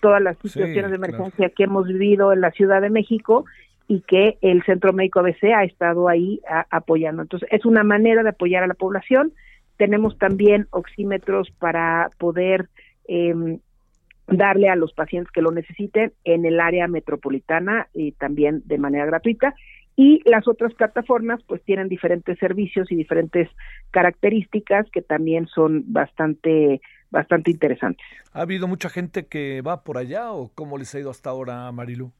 todas las situaciones de emergencia que hemos vivido en la Ciudad de México y que el Centro Médico ABC ha estado ahí apoyando. Entonces, es una manera de apoyar a la población. Tenemos también oxímetros para poder eh, darle a los pacientes que lo necesiten en el área metropolitana y también de manera gratuita. Y las otras plataformas pues tienen diferentes servicios y diferentes características que también son bastante bastante interesantes. ¿Ha habido mucha gente que va por allá o cómo les ha ido hasta ahora, Marilu?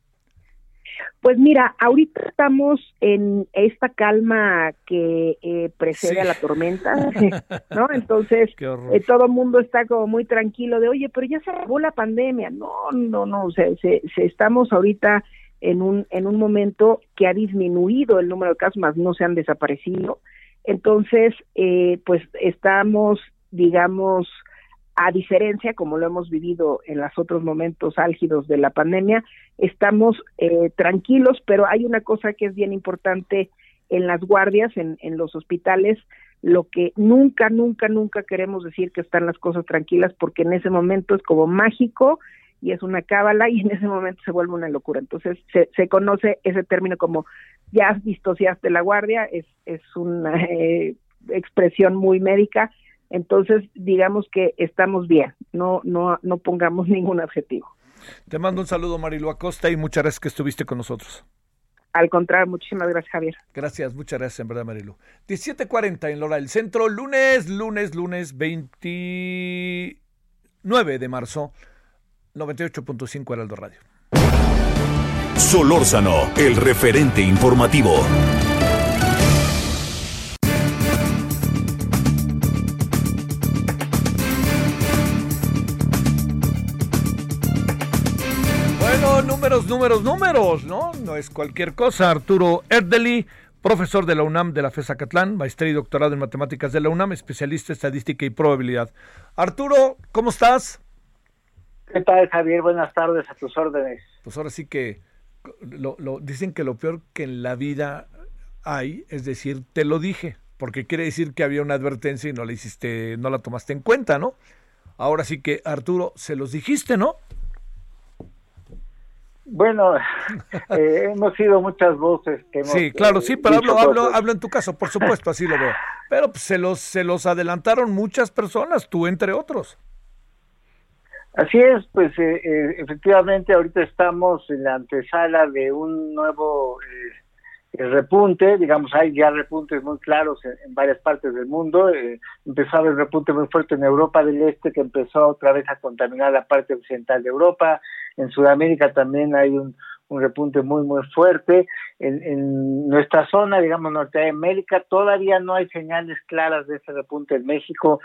Pues mira, ahorita estamos en esta calma que eh, precede a la tormenta, ¿no? Entonces, eh, todo el mundo está como muy tranquilo de, oye, pero ya se acabó la pandemia. No, no, no, o sea, se, estamos ahorita en un, en un momento que ha disminuido el número de casos, más no se han desaparecido. Entonces, eh, pues estamos, digamos, a diferencia, como lo hemos vivido en los otros momentos álgidos de la pandemia, estamos eh, tranquilos, pero hay una cosa que es bien importante en las guardias, en, en los hospitales, lo que nunca, nunca, nunca queremos decir que están las cosas tranquilas, porque en ese momento es como mágico y es una cábala y en ese momento se vuelve una locura. Entonces se, se conoce ese término como ya disociaste la guardia, es, es una eh, expresión muy médica entonces, digamos que estamos bien, no, no, no pongamos ningún objetivo. Te mando un saludo, Marilu Acosta, y muchas gracias que estuviste con nosotros. Al contrario, muchísimas gracias, Javier. Gracias, muchas gracias, en verdad, Marilu. 17.40 en Lora del Centro, lunes, lunes, lunes 29 de marzo, 98.5 Heraldo Radio. Solórzano, el referente informativo. números, números, números, ¿no? No es cualquier cosa. Arturo Erdeli, profesor de la UNAM de la FESA Catlán, maestría y doctorado en matemáticas de la UNAM, especialista en estadística y probabilidad. Arturo, ¿cómo estás? ¿Qué tal, Javier? Buenas tardes, a tus órdenes. Pues ahora sí que lo, dicen que lo peor que en la vida hay es decir, te lo dije, porque quiere decir que había una advertencia y no la hiciste, no la tomaste en cuenta, ¿no? Ahora sí que, Arturo, se los dijiste, ¿no? Bueno, eh, hemos sido muchas voces que hemos, Sí, claro, sí, pero hablo, hablo, hablo, en tu caso, por supuesto, así lo veo. Pero pues, se los se los adelantaron muchas personas, tú entre otros. Así es, pues eh, eh, efectivamente ahorita estamos en la antesala de un nuevo repunte, digamos, hay ya repuntes muy claros en, varias partes del mundo. empezó a haber repunte muy fuerte en Europa del Este que empezó otra vez a contaminar la parte occidental de Europa en Sudamérica también hay un, repunte muy, muy fuerte. En, nuestra zona, digamos, Norteamérica, todavía no hay señales claras de ese repunte en México.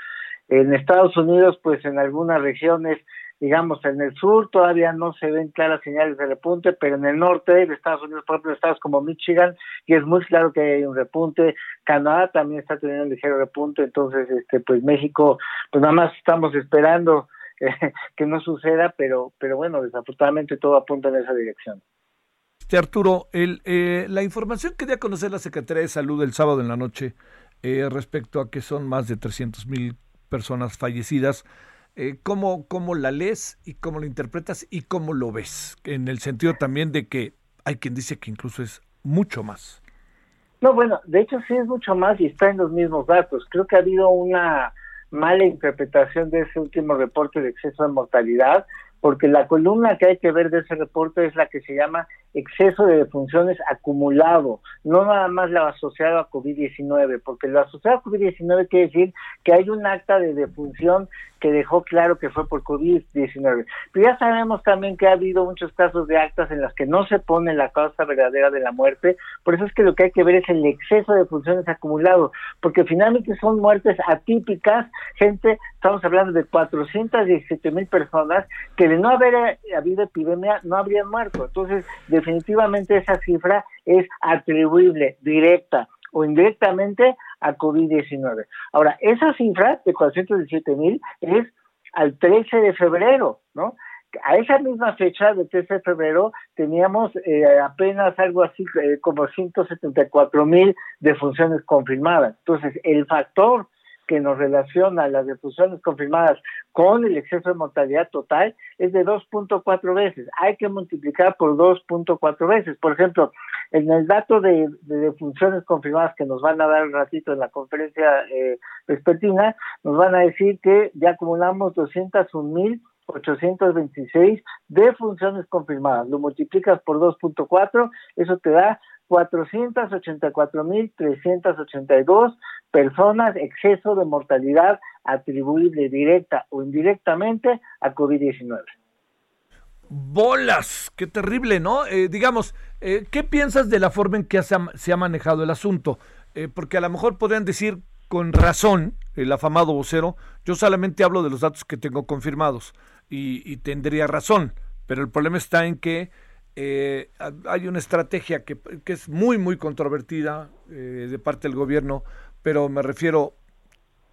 En Estados Unidos, pues en algunas regiones, digamos, en el sur todavía no se ven claras señales de repunte, pero en el norte de Estados Unidos, por ejemplo, estados como Michigan, y es muy claro que hay un repunte. Canadá también está teniendo un ligero repunte, entonces, este, pues México, pues nada más estamos esperando que no suceda, pero, pero bueno, desafortunadamente todo apunta en esa dirección. Este Arturo, el, eh, la información que dio a conocer la Secretaría de Salud el sábado en la noche eh, respecto a que son más de 300 mil personas fallecidas, eh, ¿cómo, ¿cómo la lees y cómo lo interpretas y cómo lo ves? En el sentido también de que hay quien dice que incluso es mucho más. No, bueno, de hecho sí es mucho más y está en los mismos datos. Creo que ha habido una mala interpretación de ese último reporte de exceso de mortalidad, porque la columna que hay que ver de ese reporte es la que se llama exceso de defunciones acumulado, no nada más lo asociado a COVID-19, porque lo asociado a COVID-19 quiere decir que hay un acta de defunción que dejó claro que fue por COVID-19. Pero ya sabemos también que ha habido muchos casos de actas en las que no se pone la causa verdadera de la muerte, por eso es que lo que hay que ver es el exceso de funciones acumulado, porque finalmente son muertes atípicas, gente, estamos hablando de 417 mil personas que de no haber habido epidemia no habrían muerto. Entonces, definitivamente esa cifra es atribuible directa o indirectamente a COVID-19. Ahora, esa cifra de 417 mil es al 13 de febrero, ¿no? A esa misma fecha, de 13 de febrero, teníamos eh, apenas algo así eh, como 174 mil defunciones confirmadas. Entonces, el factor que nos relaciona las defunciones confirmadas con el exceso de mortalidad total es de 2.4 veces. Hay que multiplicar por 2.4 veces. Por ejemplo, en el dato de, defunciones confirmadas que nos van a dar un ratito en la conferencia eh, vespertina, nos van a decir que ya acumulamos 201.826 defunciones confirmadas. Lo multiplicas por 2.4, eso te da 484.382 personas, exceso de mortalidad atribuible directa o indirectamente a COVID-19. Bolas, qué terrible, ¿no? Eh, digamos, eh, ¿qué piensas de la forma en que se ha, manejado el asunto? Eh, porque a lo mejor podrían decir con razón, el afamado vocero, yo solamente hablo de los datos que tengo confirmados y tendría razón, pero el problema está en que eh, hay una estrategia que, es muy, muy controvertida eh, de parte del gobierno, pero me refiero,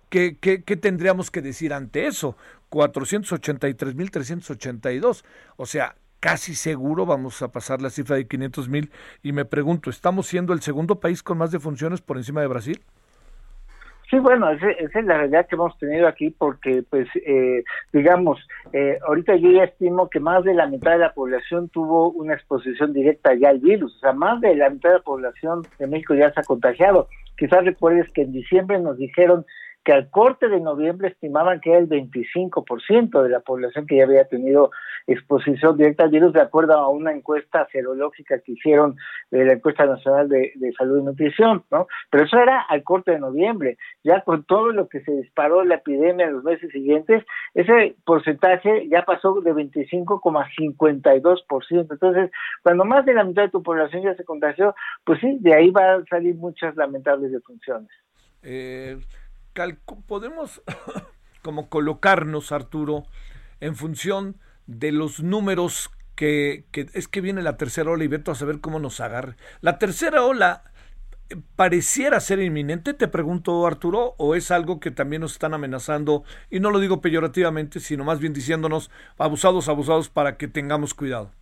¿qué, qué, tendríamos que decir ante eso? 483.382. O sea, casi seguro vamos a pasar la cifra de 500.000. Y me pregunto, ¿estamos siendo el segundo país con más defunciones por encima de Brasil? Sí, bueno, esa, es la realidad que hemos tenido aquí porque, pues, eh, digamos, eh, ahorita yo ya estimo que más de la mitad de la población tuvo una exposición directa ya al virus, o sea, más de la mitad de la población de México ya se ha contagiado. Quizás recuerdes que en diciembre nos dijeron que al corte de noviembre estimaban que era el 25% de la población que ya había tenido exposición directa al virus, de acuerdo a una encuesta serológica que hicieron de la encuesta nacional de, Salud y Nutrición, ¿no? Pero eso era al corte de noviembre. Ya con todo lo que se disparó la epidemia en los meses siguientes, ese porcentaje ya pasó de 25,52%. Entonces, cuando más de la mitad de tu población ya se contagió, pues sí, de ahí van a salir muchas lamentables defunciones. Eh podemos como colocarnos, Arturo, en función de los números que, es que viene la tercera ola y vete a saber cómo nos agarre. La tercera ola eh, pareciera ser inminente, te pregunto Arturo, o es algo que también nos están amenazando, y no lo digo peyorativamente, sino más bien diciéndonos abusados, abusados para que tengamos cuidado.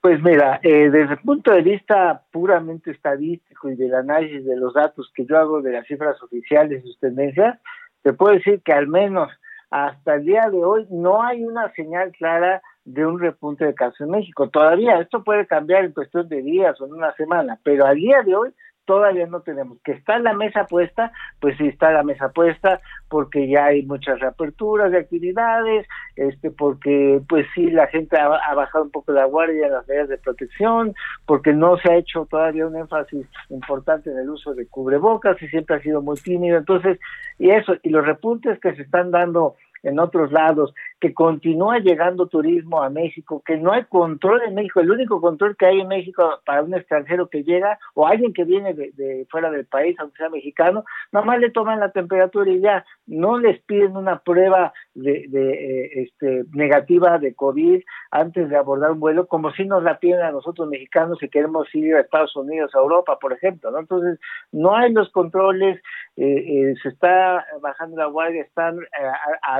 Pues mira, eh, desde el punto de vista puramente estadístico y del análisis de los datos que yo hago de las cifras oficiales y sus tendencias, te puedo decir que al menos hasta el día de hoy no hay una señal clara de un repunte de casos en México. Todavía esto puede cambiar en cuestión de días o en una semana, pero al día de hoy todavía no tenemos. Que está la mesa puesta, pues sí está la mesa puesta, porque ya hay muchas reaperturas de actividades, este, porque pues sí la gente ha, bajado un poco la guardia en las medidas de protección, porque no se ha hecho todavía un énfasis importante en el uso de cubrebocas y siempre ha sido muy tímido. Entonces, y eso, y los repuntes que se están dando en otros lados, que continúa llegando turismo a México, que no hay control en México, el único control que hay en México para un extranjero que llega o alguien que viene de, fuera del país, aunque sea mexicano, nada más le toman la temperatura y ya no les piden una prueba de, eh, este, negativa de COVID antes de abordar un vuelo, como si nos la piden a nosotros mexicanos si queremos ir a Estados Unidos, a Europa, por ejemplo, ¿no? Entonces, no hay los controles, eh, eh, se está bajando la guardia, están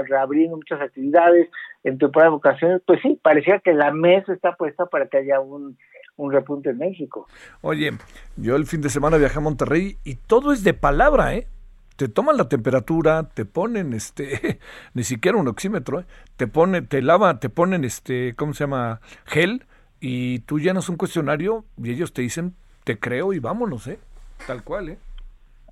reabriendo muchas actividades en temporada de vocaciones, pues sí, parecía que la mesa está puesta para que haya un, un repunte en México. Oye, yo el fin de semana viajé a Monterrey y todo es de palabra, ¿eh? Te toman la temperatura, te ponen este, ni siquiera un oxímetro, ¿eh? te pone, te lava, te ponen este, ¿cómo se llama? Gel y tú llenas un cuestionario y ellos te dicen, te creo y vámonos, ¿eh? Tal cual, ¿eh?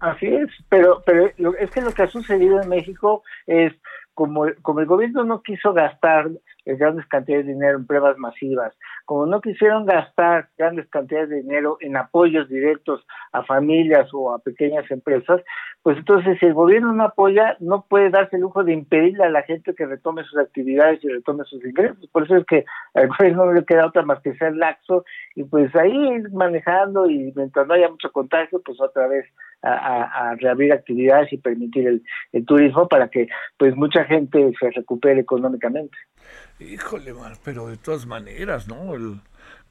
Así es, pero, pero es que lo que ha sucedido en México es como, como el gobierno no quiso gastar grandes cantidades de dinero en pruebas masivas, como no quisieron gastar grandes cantidades de dinero en apoyos directos a familias o a pequeñas empresas, pues entonces si el gobierno no apoya, no puede darse el lujo de impedirle a la gente que retome sus actividades y retome sus ingresos. Por eso es que al gobierno no le queda otra más que ser laxo y pues ahí manejando y mientras no haya mucho contagio, pues otra vez a, reabrir actividades y permitir el, el, turismo para que pues mucha gente se recupere económicamente. Híjole, pero de todas maneras, ¿no?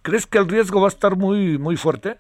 ¿Crees que el riesgo va a estar muy muy fuerte?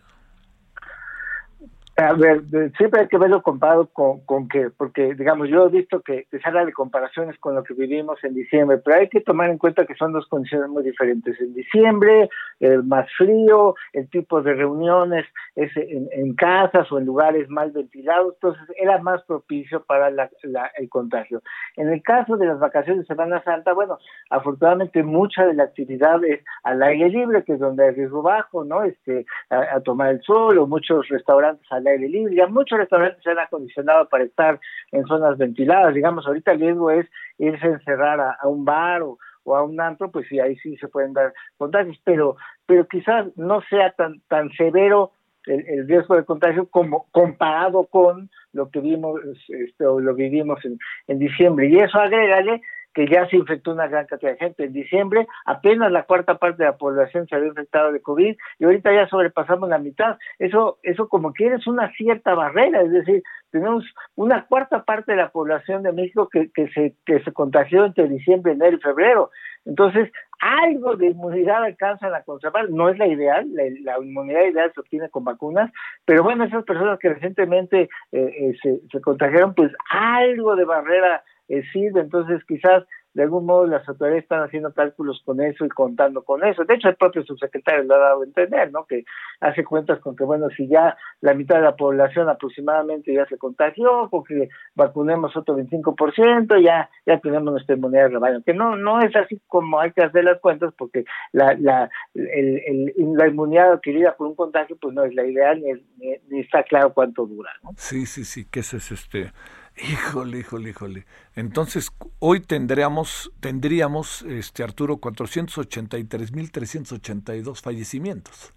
A ver, siempre hay que verlo comparado con, con que, porque digamos, yo he visto que, se habla de comparaciones con lo que vivimos en diciembre, pero hay que tomar en cuenta que son dos condiciones muy diferentes. En diciembre, el más frío, el tipo de reuniones es en, casas o en lugares mal ventilados, entonces era más propicio para la, el contagio. En el caso de las vacaciones de Semana Santa, bueno, afortunadamente mucha de la actividad es al aire libre, que es donde hay riesgo bajo, ¿no? Este, a, a tomar el sol o muchos restaurantes al aire libre. Ya muchos restaurantes se han acondicionado para estar en zonas ventiladas. Digamos, ahorita el riesgo es irse a encerrar a, un bar o, a un antro, pues sí, ahí sí se pueden dar contagios, pero, pero quizás no sea tan, tan severo el, riesgo de contagio como comparado con lo que vimos este, o lo vivimos en diciembre. Y eso agrégale que ya se infectó una gran cantidad de gente. En diciembre apenas la cuarta parte de la población se había infectado de COVID y ahorita ya sobrepasamos la mitad. Eso, eso como que es una cierta barrera, es decir, tenemos una cuarta parte de la población de México que, que, se, que se contagió entre diciembre, enero y febrero. Entonces, algo de inmunidad alcanzan a conservar, no es la ideal, la, inmunidad ideal se obtiene con vacunas, pero bueno, esas personas que recientemente eh, eh, se, se contagiaron, pues algo de barrera eh. Entonces, quizás de algún modo las autoridades están haciendo cálculos con eso y contando con eso. De hecho, el propio subsecretario lo ha dado a entender, ¿no? Que hace cuentas con que, bueno, si ya la mitad de la población aproximadamente ya se contagió, porque vacunemos otro 25%, ya, ya tenemos nuestra inmunidad de rebaño. Que no, no es así como hay que hacer las cuentas, porque la, la, el, el, la inmunidad adquirida por un contagio, pues no es la ideal, ni, ni, está claro cuánto dura, ¿no? Sí, sí, sí, que ese es este Híjole, híjole, híjole. Entonces, hoy tendríamos, tendríamos este Arturo, 483.382 fallecimientos.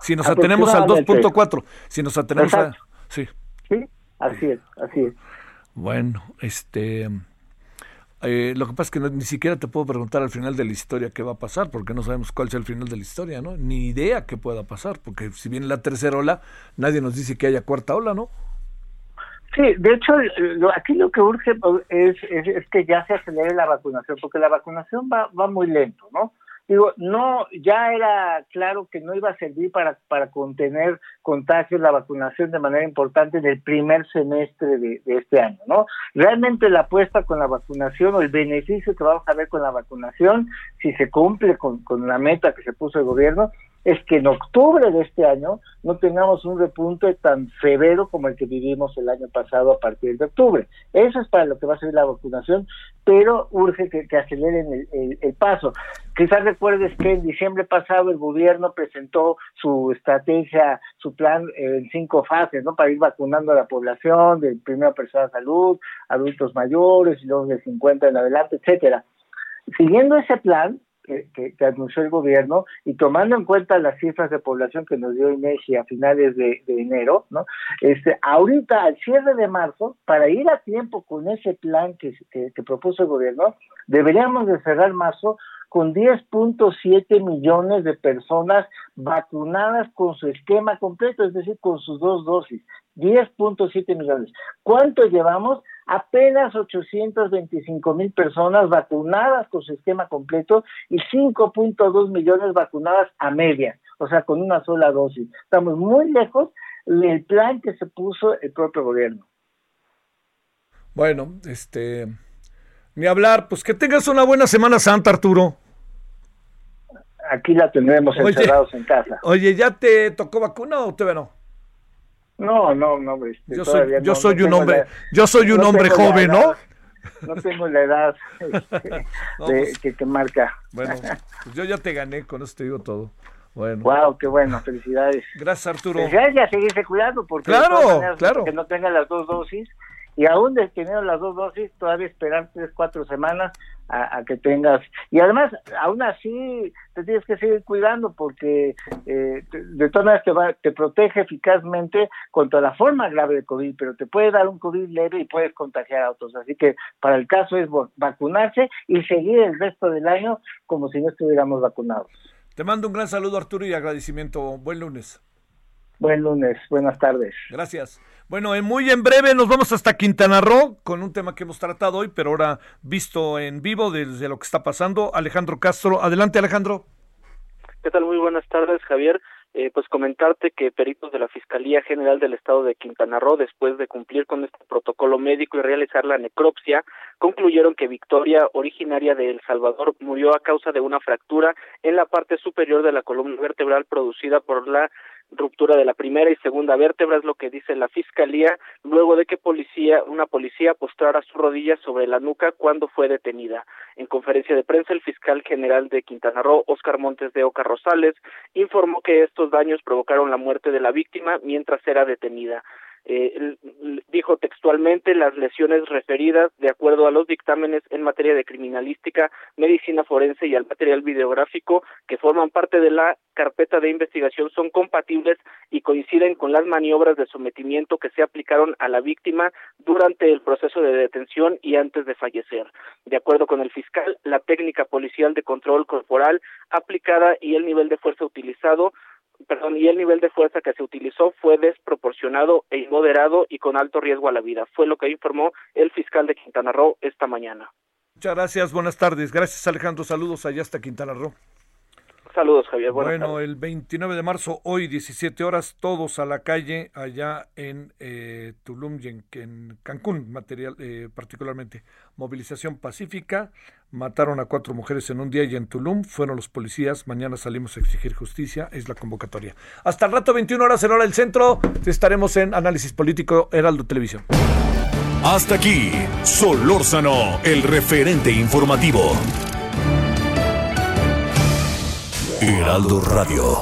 Si nos atenemos al 2.4, si nos atenemos a... Sí. Sí, así es, así es. Bueno, este... Eh, lo que pasa es que ni siquiera te puedo preguntar al final de la historia qué va a pasar, porque no sabemos cuál es el final de la historia, ¿no? Ni idea qué pueda pasar, porque si viene la tercera ola, nadie nos dice que haya cuarta ola, ¿no? Sí, de hecho, aquí lo que urge pues, es, es, que ya se acelere la vacunación, porque la vacunación va, va muy lento, ¿no? Digo, no, ya era claro que no iba a servir para, para contener contagios la vacunación de manera importante en el primer semestre de, de este año, ¿no? Realmente la apuesta con la vacunación o el beneficio que vamos a ver con la vacunación, si se cumple con, con la meta que se puso el gobierno, es que en octubre de este año no tengamos un repunte tan severo como el que vivimos el año pasado a partir de octubre. Eso es para lo que va a ser la vacunación, pero urge que, aceleren el, paso. Quizás recuerdes que en diciembre pasado el gobierno presentó su estrategia, su plan en cinco fases, ¿no? Para ir vacunando a la población, de primera persona de salud, adultos mayores, y luego de 50 en adelante, etcétera. Siguiendo ese plan, que, anunció el gobierno y tomando en cuenta las cifras de población que nos dio INEGI a finales de, enero, ¿no? Este, ahorita al cierre de marzo, para ir a tiempo con ese plan que, que propuso el gobierno, deberíamos de cerrar marzo con 10.7 millones de personas vacunadas con su esquema completo, es decir, con sus dos dosis. 10.7 millones. ¿Cuánto llevamos? Apenas 825 mil personas vacunadas con su esquema completo y 5.2 millones vacunadas a media, o sea, con una sola dosis. Estamos muy lejos del plan que se puso el propio gobierno. Bueno, este, ni hablar, pues que tengas una buena Semana Santa, Arturo aquí la tendremos encerrados en casa. Oye, ¿ya te tocó vacuna o todavía no? No, no, no, este, yo soy, yo soy un hombre, yo soy un hombre joven, ¿no? No tengo la edad este, pues, que, que, marca. Bueno, pues yo ya te gané, con eso te digo todo. Bueno. Wow, qué bueno, felicidades. Gracias, Arturo. Felicidades y a seguirse cuidando, porque claro, claro. que no tenga las dos dosis y aún de tener las dos dosis, todavía esperar tres, cuatro semanas a, que tengas. Y además, aún así, te tienes que seguir cuidando porque eh, de todas maneras te, va, te protege eficazmente contra la forma grave de COVID, pero te puede dar un COVID leve y puedes contagiar a otros. Así que para el caso es vacunarse y seguir el resto del año como si no estuviéramos vacunados. Te mando un gran saludo, Arturo, y agradecimiento. Buen lunes. Buen lunes, buenas tardes. Gracias. Bueno, en muy en breve nos vamos hasta Quintana Roo con un tema que hemos tratado hoy, pero ahora visto en vivo desde lo que está pasando. Alejandro Castro, adelante Alejandro. ¿Qué tal? Muy buenas tardes, Javier. Eh, pues comentarte que peritos de la Fiscalía General del Estado de Quintana Roo, después de cumplir con este protocolo médico y realizar la necropsia, concluyeron que Victoria, originaria de El Salvador, murió a causa de una fractura en la parte superior de la columna vertebral producida por la ruptura de la primera y segunda vértebra, es lo que dice la fiscalía, luego de que policía, una policía postrara su rodilla sobre la nuca cuando fue detenida. En conferencia de prensa, el fiscal general de Quintana Roo, Oscar Montes de Oca Rosales, informó que estos daños provocaron la muerte de la víctima mientras era detenida. Eh, dijo textualmente las lesiones referidas de acuerdo a los dictámenes en materia de criminalística, medicina forense y al material videográfico que forman parte de la carpeta de investigación son compatibles y coinciden con las maniobras de sometimiento que se aplicaron a la víctima durante el proceso de detención y antes de fallecer. De acuerdo con el fiscal, la técnica policial de control corporal aplicada y el nivel de fuerza utilizado perdón, y el nivel de fuerza que se utilizó fue desproporcionado e inmoderado y con alto riesgo a la vida. Fue lo que informó el fiscal de Quintana Roo esta mañana. Muchas gracias, buenas tardes. Gracias Alejandro, saludos allá hasta Quintana Roo. Saludos, Javier. bueno, el 29 de marzo, hoy 17 horas, todos a la calle allá en eh, Tulum y en, Cancún, material, eh, particularmente. Movilización pacífica, mataron a cuatro mujeres en un día y en Tulum fueron los policías. Mañana salimos a exigir justicia, es la convocatoria. Hasta el rato, 21 horas en hora del centro, estaremos en Análisis Político Heraldo Televisión. Hasta aquí, Solórzano, el referente informativo. Heraldo Radio.